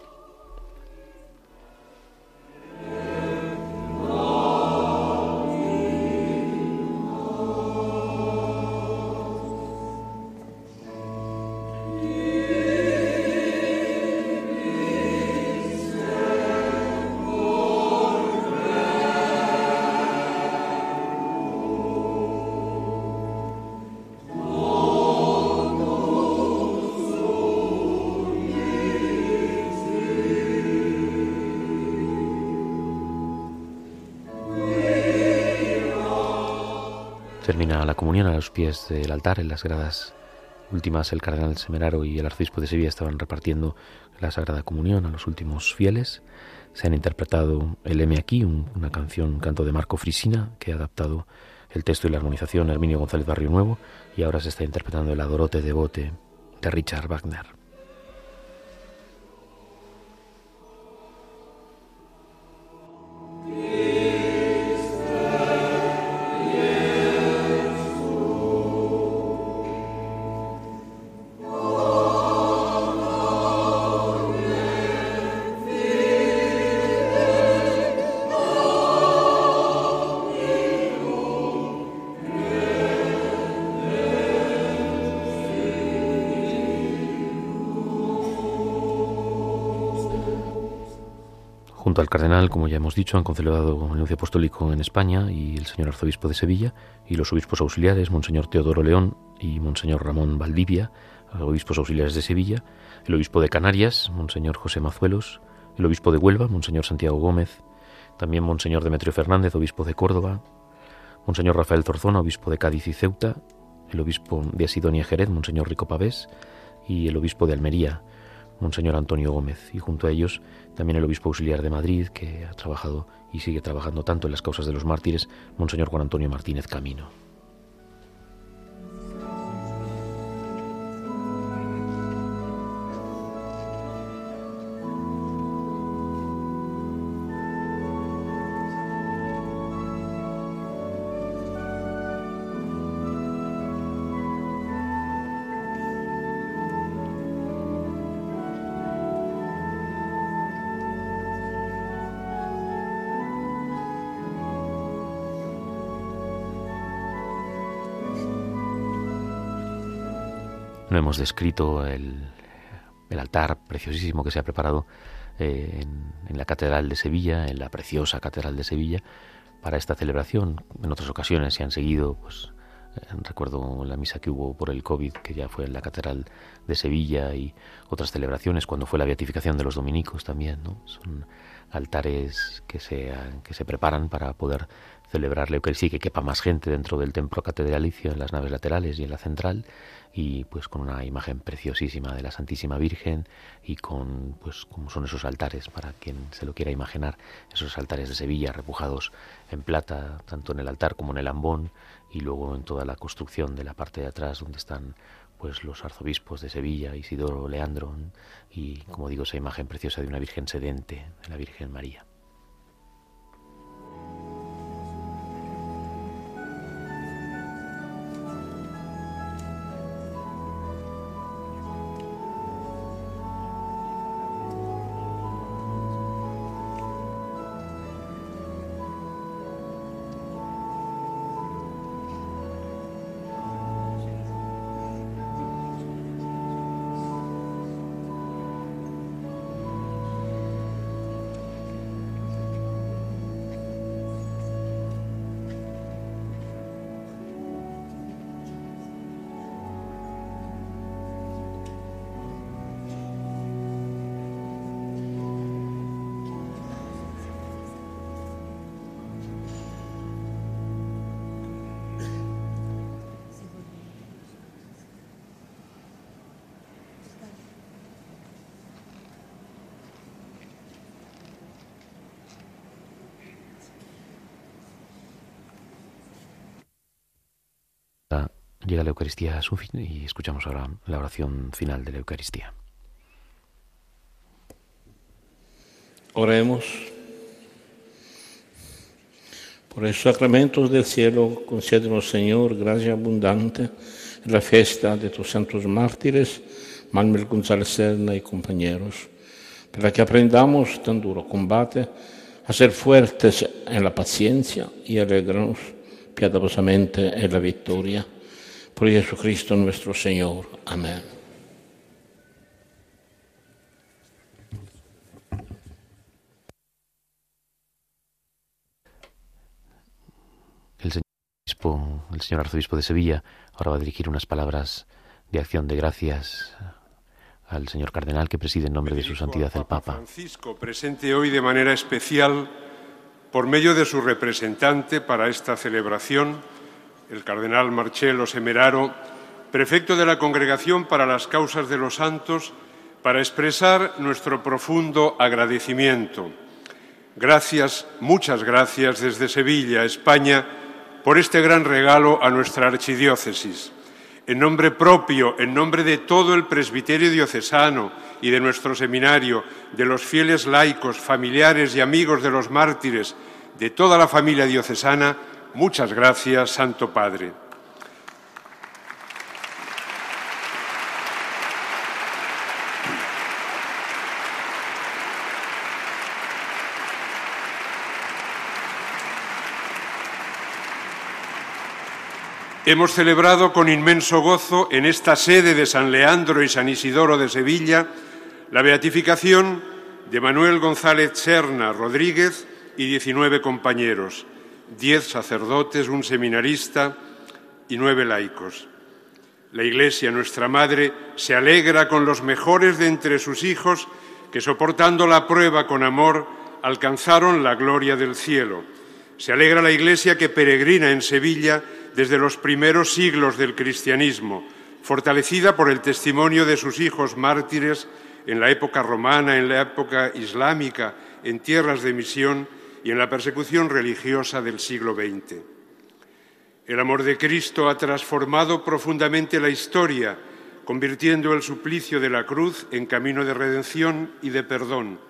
Los pies del altar en las gradas últimas. El cardenal Semeraro y el arzobispo de Sevilla estaban repartiendo la Sagrada Comunión a los últimos fieles. Se han interpretado el M aquí, una canción, un canto de Marco Frisina, que ha adaptado el texto y la armonización Herminio González Barrio Nuevo, y ahora se está interpretando el Adorote Devote de Richard Wagner. Junto al cardenal, como ya hemos dicho, han concelebrado el nuncio apostólico en España y el señor arzobispo de Sevilla y los obispos auxiliares, Monseñor Teodoro León y Monseñor Ramón Valdivia, obispos auxiliares de Sevilla, el obispo de Canarias, Monseñor José Mazuelos, el obispo de Huelva, Monseñor Santiago Gómez, también Monseñor Demetrio Fernández, obispo de Córdoba, Monseñor Rafael Zorzona, obispo de Cádiz y Ceuta, el obispo de Asidonia Jerez, Monseñor Rico Pavés, y el obispo de Almería, Monseñor Antonio Gómez, y junto a ellos también el obispo auxiliar de Madrid, que ha trabajado y sigue trabajando tanto en las causas de los mártires, Monseñor Juan Antonio Martínez Camino. No hemos descrito el, altar preciosísimo que se ha preparado eh, en, la Catedral de Sevilla, en la preciosa Catedral de Sevilla, para esta celebración. En otras ocasiones se han seguido, pues recuerdo la misa que hubo por el COVID, que ya fue en la Catedral de Sevilla, y otras celebraciones, cuando fue la beatificación de los dominicos también. ¿no? Son altares que se, que se preparan para poder celebrar la Eucaristía que quepa más gente dentro del templo catedralicio en las naves laterales y en la central y pues con una imagen preciosísima de la Santísima Virgen y con pues como son esos altares para quien se lo quiera imaginar esos altares de Sevilla repujados en plata tanto en el altar como en el ambón y luego en toda la construcción de la parte de atrás donde están pues los arzobispos de Sevilla Isidoro Leandro y como digo esa imagen preciosa de una Virgen sedente de la Virgen María Eucaristía a y escuchamos ahora la oración final de la Eucaristía. Oremos. Por los sacramentos del cielo, concédenos, Señor, gracia abundante en la fiesta de tus santos mártires, Manuel González Serna y compañeros, para que aprendamos tan duro combate a ser fuertes en la paciencia y alegrarnos piadosamente en la victoria. Por Jesucristo nuestro Señor. Amén. El señor, arzobispo, el señor arzobispo de Sevilla ahora va a dirigir unas palabras de acción de gracias al señor cardenal que preside en nombre de su santidad el Papa. Francisco, presente hoy de manera especial por medio de su representante para esta celebración, el cardenal Marcello Semeraro, prefecto de la Congregación para las Causas de los Santos, para expresar nuestro profundo agradecimiento. Gracias, muchas gracias desde Sevilla, España, por este gran regalo a nuestra archidiócesis. En nombre propio, en nombre de todo el presbiterio diocesano y de nuestro seminario, de los fieles laicos, familiares y amigos de los mártires, de toda la familia diocesana, muchas gracias, Santo Padre. Hemos celebrado con inmenso gozo en esta sede de San Leandro y San Isidoro de Sevilla la beatificación de Manuel González Serna Rodríguez y 19 compañeros, 10 sacerdotes, un seminarista y nueve laicos. La Iglesia, nuestra Madre, se alegra con los mejores de entre sus hijos que, soportando la prueba con amor, alcanzaron la gloria del cielo. Se alegra la Iglesia que peregrina en Sevilla desde los primeros siglos del cristianismo, fortalecida por el testimonio de sus hijos mártires en la época romana, en la época islámica, en tierras de misión y en la persecución religiosa del siglo XX. El amor de Cristo ha transformado profundamente la historia, convirtiendo el suplicio de la cruz en camino de redención y de perdón.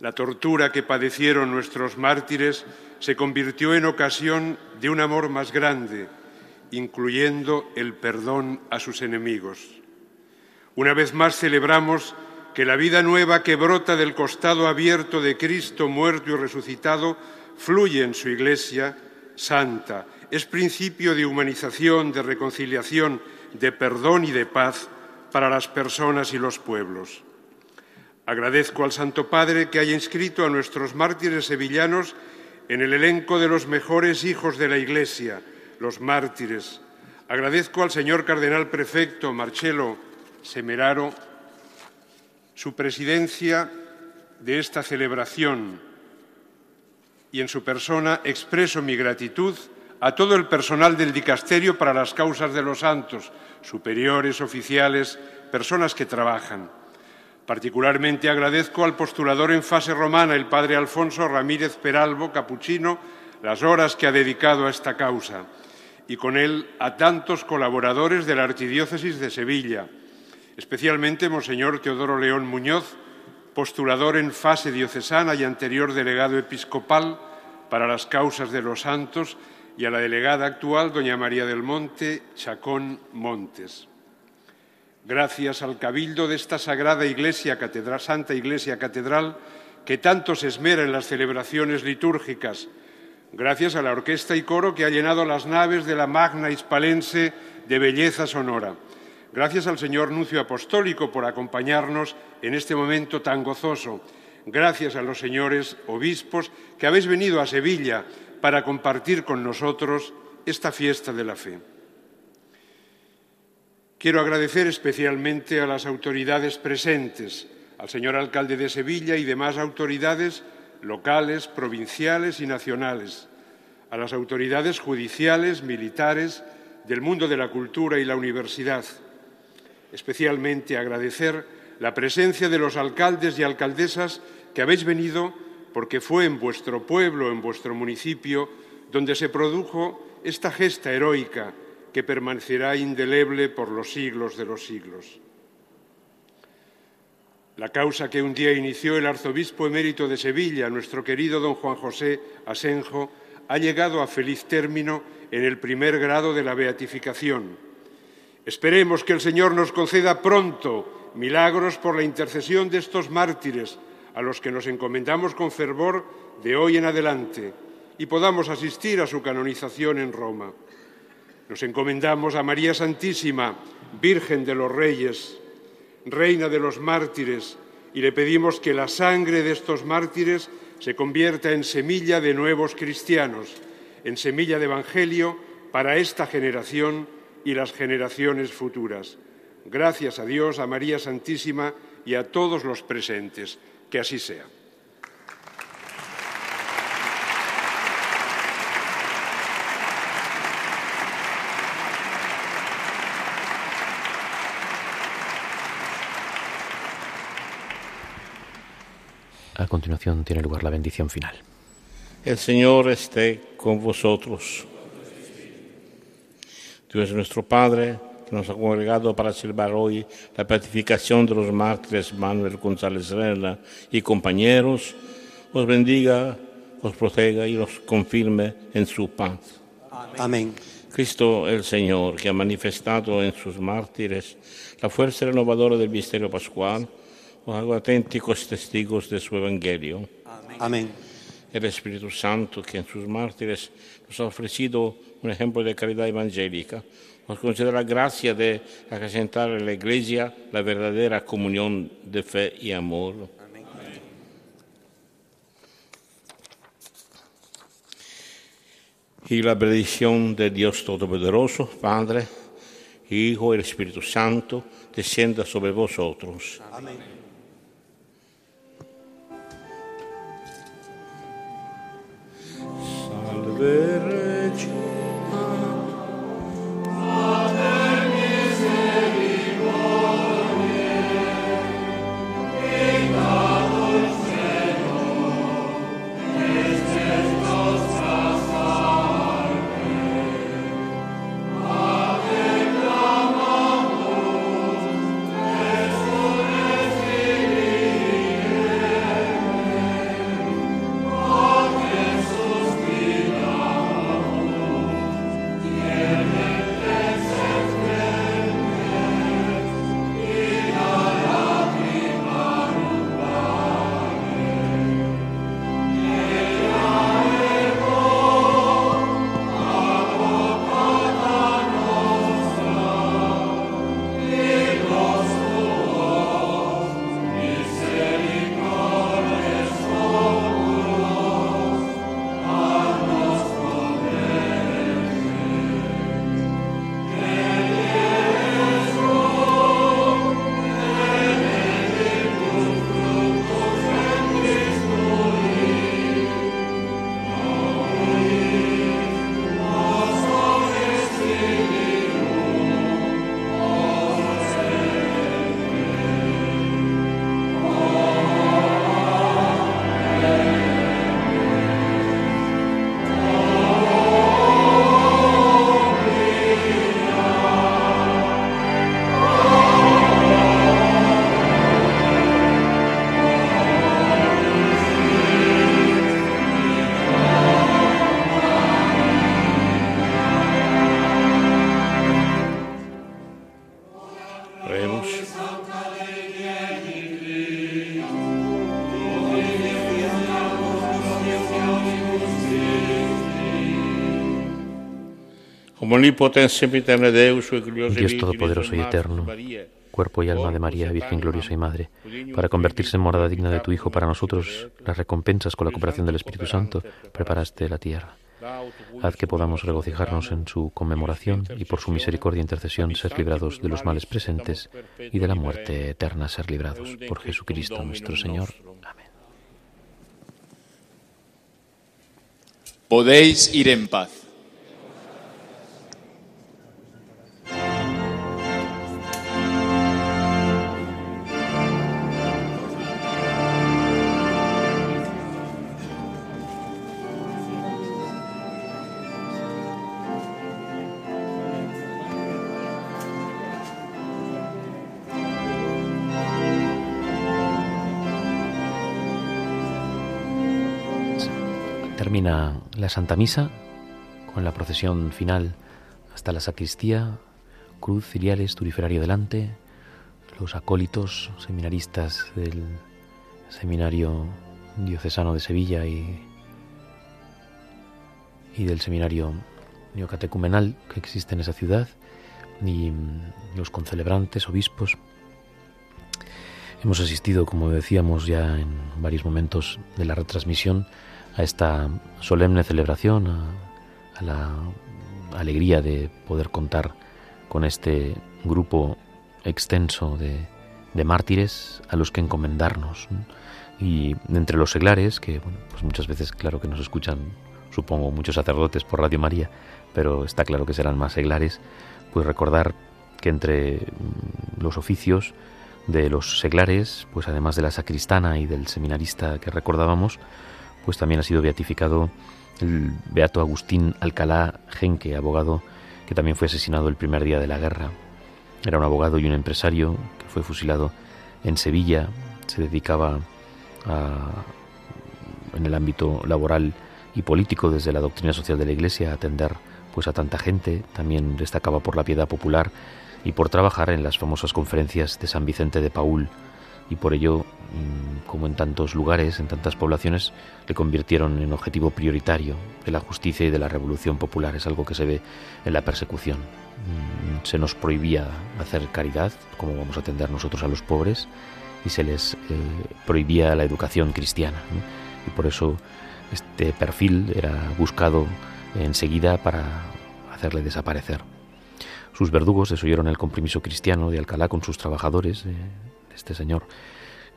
La tortura que padecieron nuestros mártires se convirtió en ocasión de un amor más grande, incluyendo el perdón a sus enemigos. Una vez más celebramos que la vida nueva que brota del costado abierto de Cristo muerto y resucitado fluye en su Iglesia santa. Es principio de humanización, de reconciliación, de perdón y de paz para las personas y los pueblos. Agradezco al Santo Padre que haya inscrito a nuestros mártires sevillanos en el elenco de los mejores hijos de la Iglesia, los mártires. Agradezco al señor cardenal prefecto Marcelo Semeraro su presidencia de esta celebración y en su persona expreso mi gratitud a todo el personal del dicasterio para las causas de los santos, superiores, oficiales, personas que trabajan. Particularmente agradezco al postulador en fase romana, el padre Alfonso Ramírez Peralbo, capuchino, las horas que ha dedicado a esta causa, y con él a tantos colaboradores de la Archidiócesis de Sevilla, especialmente Monseñor Teodoro León Muñoz, postulador en fase diocesana y anterior delegado episcopal para las causas de los santos, y a la delegada actual, doña María del Monte Chacón Montes. Gracias al cabildo de esta sagrada Iglesia Catedral, Santa Iglesia Catedral, que tanto se esmera en las celebraciones litúrgicas, gracias a la orquesta y coro que ha llenado las naves de la magna hispalense de belleza sonora. Gracias al señor Nuncio Apostólico por acompañarnos en este momento tan gozoso. Gracias a los señores obispos que habéis venido a Sevilla para compartir con nosotros esta fiesta de la fe. Quiero agradecer especialmente a las autoridades presentes, al señor alcalde de Sevilla y demás autoridades locales, provinciales y nacionales, a las autoridades judiciales, militares, del mundo de la cultura y la universidad. Especialmente agradecer la presencia de los alcaldes y alcaldesas que habéis venido porque fue en vuestro pueblo, en vuestro municipio, donde se produjo esta gesta heroica que permanecerá indeleble por los siglos de los siglos. La causa que un día inició el arzobispo emérito de Sevilla, nuestro querido don Juan José Asenjo, ha llegado a feliz término en el primer grado de la beatificación. Esperemos que el Señor nos conceda pronto milagros por la intercesión de estos mártires a los que nos encomendamos con fervor de hoy en adelante y podamos asistir a su canonización en Roma. Nos encomendamos a María Santísima, Virgen de los Reyes, Reina de los mártires, y le pedimos que la sangre de estos mártires se convierta en semilla de nuevos cristianos, en semilla de Evangelio para esta generación y las generaciones futuras. Gracias a Dios, a María Santísima y a todos los presentes. Que así sea. A continuación tiene lugar la bendición final. El Señor esté con vosotros. Dios nuestro Padre, que nos ha congregado para celebrar hoy la beatificación de los mártires Manuel González Rela y compañeros, os bendiga, os proteja y os confirme en su paz. Amén. Cristo el Señor, que ha manifestado en sus mártires la fuerza renovadora del misterio pascual, os hago auténticos testigos de su Evangelio. Amén. El Espíritu Santo, que en sus mártires nos ha ofrecido un ejemplo de caridad evangélica, nos concede la gracia de acrecentar en la Iglesia la verdadera comunión de fe y amor. Y la bendición de Dios Todopoderoso, Padre, Hijo y Espíritu Santo, descienda sobre vosotros. Amén. Dios Todopoderoso y Eterno, cuerpo y alma de María, Virgen gloriosa y Madre, para convertirse en morada digna de tu Hijo para nosotros, las recompensas con la cooperación del Espíritu Santo, preparaste la tierra. Haz que podamos regocijarnos en su conmemoración y por su misericordia e intercesión ser librados de los males presentes y de la muerte eterna ser librados. Por Jesucristo nuestro Señor. Amén. Podéis ir en paz. La Santa Misa con la procesión final hasta la sacristía, cruz, ciriales, turiferario delante, los acólitos seminaristas del Seminario Diocesano de Sevilla y, y del Seminario Neocatecumenal que existe en esa ciudad, y los concelebrantes, obispos. Hemos asistido, como decíamos ya en varios momentos de la retransmisión, a esta solemne celebración, a, la alegría de poder contar con este grupo extenso de, mártires a los que encomendarnos. Y entre los seglares, que pues muchas veces claro que nos escuchan, supongo, muchos sacerdotes por Radio María, pero está claro que serán más seglares, pues recordar que entre los oficios de los seglares, pues además de la sacristana y del seminarista que recordábamos, pues también ha sido beatificado el beato Agustín Alcalá Genque, abogado que también fue asesinado el primer día de la guerra. Era un abogado y un empresario que fue fusilado en Sevilla, se dedicaba en el ámbito laboral y político desde la doctrina social de la Iglesia a atender pues a tanta gente, también destacaba por la piedad popular y por trabajar en las famosas conferencias de San Vicente de Paul y por ello, como en tantos lugares, en tantas poblaciones, le convirtieron en objetivo prioritario de la justicia y de la revolución popular. Es algo que se ve en la persecución. Mm, se nos prohibía hacer caridad, como vamos a atender nosotros a los pobres, y se les eh, prohibía la educación cristiana. Y por eso este perfil era buscado enseguida para hacerle desaparecer. Sus verdugos desoyeron el compromiso cristiano de Alcalá con sus trabajadores, eh, este señor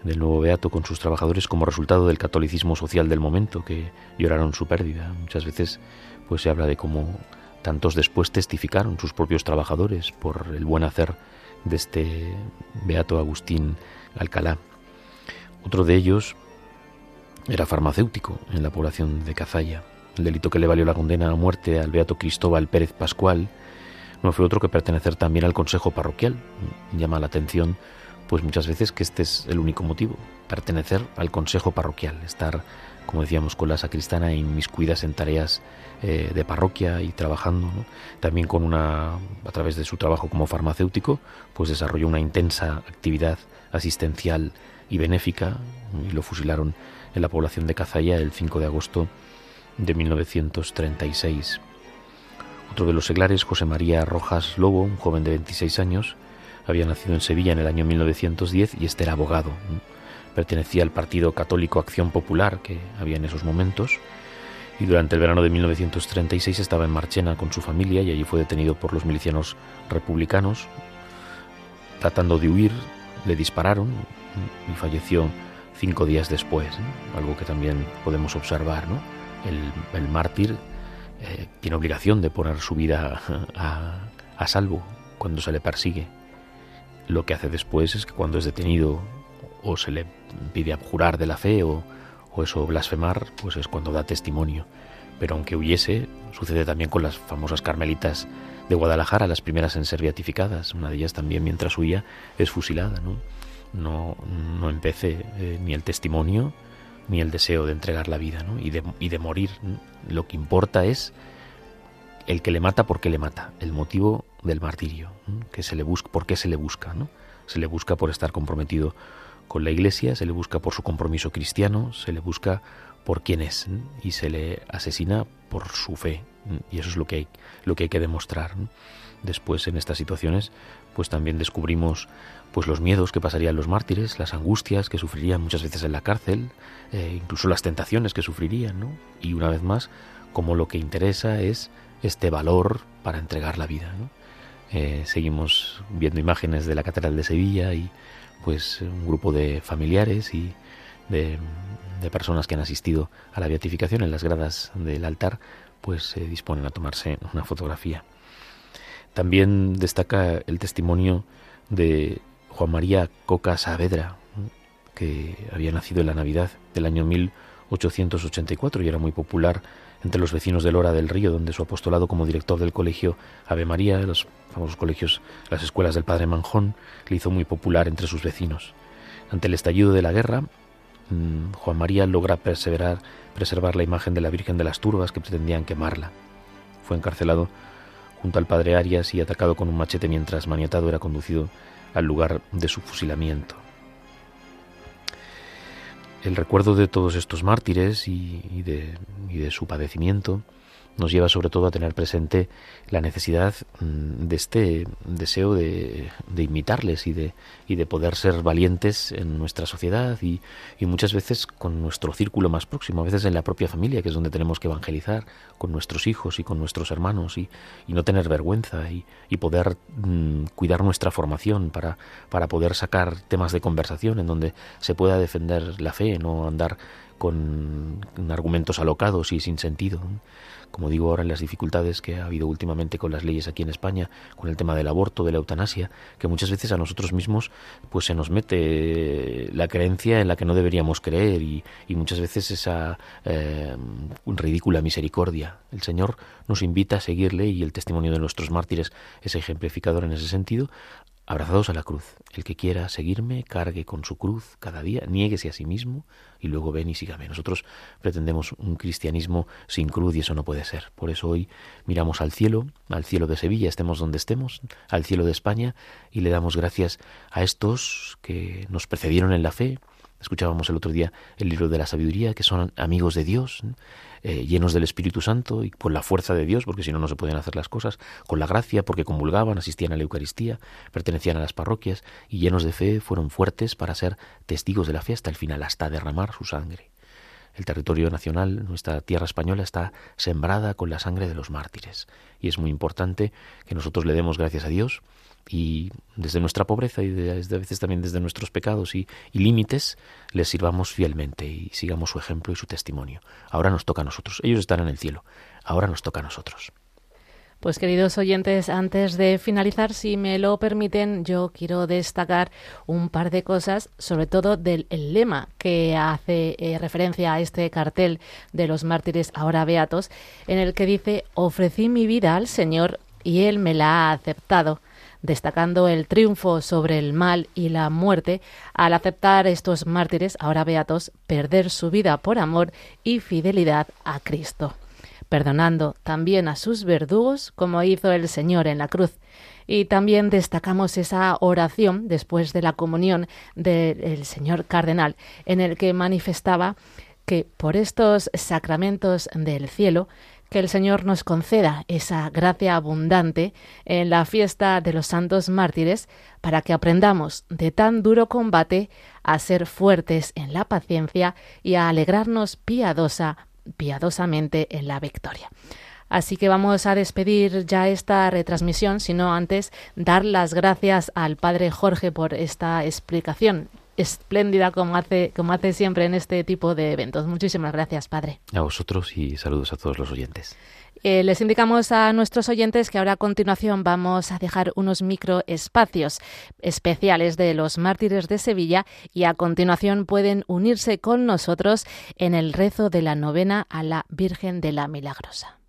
del nuevo beato con sus trabajadores como resultado del catolicismo social del momento que lloraron su pérdida. Muchas veces pues se habla de cómo tantos después testificaron sus propios trabajadores por el buen hacer de este beato Agustín Alcalá. Otro de ellos era farmacéutico en la población de Cazalla. El delito que le valió la condena a muerte al beato Cristóbal Pérez Pascual no fue otro que pertenecer también al consejo parroquial. Llama la atención, pues muchas veces que este es el único motivo, pertenecer al consejo parroquial, estar, como decíamos, con la sacristana inmiscuidas en tareas eh, de parroquia y trabajando. También con una, a través de su trabajo como farmacéutico, pues desarrolló una intensa actividad asistencial y benéfica y lo fusilaron en la población de Cazalla el 5 de agosto de 1936. Otro de los seglares, José María Rojas Lobo, un joven de 26 años, había nacido en Sevilla en el año 1910 y este era abogado. Pertenecía al Partido Católico Acción Popular que había en esos momentos y durante el verano de 1936 estaba en Marchena con su familia y allí fue detenido por los milicianos republicanos. Tratando de huir, le dispararon y falleció cinco días después, algo que también podemos observar. el, mártir eh, tiene obligación de poner su vida a, salvo cuando se le persigue. Lo que hace después es que cuando es detenido o se le pide abjurar de la fe o, o eso blasfemar, pues es cuando da testimonio. Pero aunque huyese, sucede también con las famosas carmelitas de Guadalajara, las primeras en ser beatificadas. Una de ellas también, mientras huía, es fusilada. No, no, no empece eh, ni el testimonio ni el deseo de entregar la vida ¿no? y, de, y de morir. Lo que importa es el que le mata, por qué le mata, el motivo del martirio, que se le busca, por qué se le busca. ¿no? Se le busca por estar comprometido con la Iglesia, se le busca por su compromiso cristiano, se le busca por quién es y se le asesina por su fe. Y eso es lo que hay, lo que, hay que demostrar. Después, en estas situaciones, pues también descubrimos pues los miedos que pasarían los mártires, las angustias que sufrirían muchas veces en la cárcel, eh, incluso las tentaciones que sufrirían, ¿no? Y una vez más, como lo que interesa es este valor para entregar la vida, eh, seguimos viendo imágenes de la Catedral de Sevilla y pues un grupo de familiares y de, personas que han asistido a la beatificación en las gradas del altar, pues se disponen a tomarse una fotografía. También destaca el testimonio de Juan María Coca Saavedra, que había nacido en la Navidad del año 1884 y era muy popular entre los vecinos de Lora del Río, donde su apostolado como director del colegio Ave María, los famosos colegios, las escuelas del Padre Manjón, le hizo muy popular entre sus vecinos. Ante el estallido de la guerra, mm, Juan María logra perseverar, preservar la imagen de la Virgen de las Turbas que pretendían quemarla. Fue encarcelado junto al padre Arias y atacado con un machete mientras maniatado era conducido al lugar de su fusilamiento. El recuerdo de todos estos mártires y, de, y de su padecimiento nos lleva sobre todo a tener presente la necesidad mm, de este deseo de, imitarles y de, y de poder ser valientes en nuestra sociedad y, muchas veces con nuestro círculo más próximo, a veces en la propia familia, que es donde tenemos que evangelizar, con nuestros hijos y con nuestros hermanos y, no tener vergüenza y, poder mm, cuidar nuestra formación para, para poder sacar temas de conversación en donde se pueda defender la fe, no andar con argumentos alocados y sin sentido como digo ahora en las dificultades que ha habido últimamente con las leyes aquí en España, con el tema del aborto, de la eutanasia, que muchas veces a nosotros mismos pues se nos mete la creencia en la que no deberíamos creer y, muchas veces esa eh, ridícula misericordia. El Señor nos invita a seguirle y el testimonio de nuestros mártires es ejemplificador en ese sentido, abrazados a la cruz. El que quiera seguirme, cargue con su cruz cada día, niéguese a sí mismo y luego ven y sígame. Nosotros pretendemos un cristianismo sin cruz y eso no puede ser. Por eso hoy miramos al cielo, al cielo de Sevilla, estemos donde estemos, al cielo de España y le damos gracias a estos que nos precedieron en la fe. Escuchábamos el otro día el libro de la sabiduría, que son amigos de Dios, eh, llenos del Espíritu Santo y con la fuerza de Dios, porque si no, no se pueden hacer las cosas, con la gracia, porque comulgaban, asistían a la Eucaristía, pertenecían a las parroquias y llenos de fe fueron fuertes para ser testigos de la fe hasta el final, hasta derramar su sangre. El territorio nacional, nuestra tierra española, está sembrada con la sangre de los mártires. Y es muy importante que nosotros le demos gracias a Dios y desde nuestra pobreza y desde, a veces también desde nuestros pecados y, límites, les sirvamos fielmente y sigamos su ejemplo y su testimonio. Ahora nos toca a nosotros. Ellos están en el cielo. Ahora nos toca a nosotros. Pues queridos oyentes, antes de finalizar, si me lo permiten, yo quiero destacar un par de cosas, sobre todo del lema que hace eh, referencia a este cartel de los mártires ahora beatos, en el que dice, ofrecí mi vida al Señor y Él me la ha aceptado destacando el triunfo sobre el mal y la muerte al aceptar estos mártires, ahora beatos, perder su vida por amor y fidelidad a Cristo, perdonando también a sus verdugos como hizo el Señor en la cruz. Y también destacamos esa oración después de la comunión del Señor Cardenal, en el que manifestaba que por estos sacramentos del cielo que el Señor nos conceda esa gracia abundante en la fiesta de los santos mártires para que aprendamos de tan duro combate a ser fuertes en la paciencia y a alegrarnos piadosa, piadosamente en la victoria. Así que vamos a despedir ya esta retransmisión, sino antes dar las gracias al Padre Jorge por esta explicación espléndida como hace, como hace siempre en este tipo de eventos. Muchísimas gracias, Padre. A vosotros y saludos a todos los oyentes. Eh, les indicamos a nuestros oyentes que ahora a continuación vamos a dejar unos microespacios especiales de los mártires de Sevilla y a continuación pueden unirse con nosotros en el rezo de la novena a la Virgen de la Milagrosa.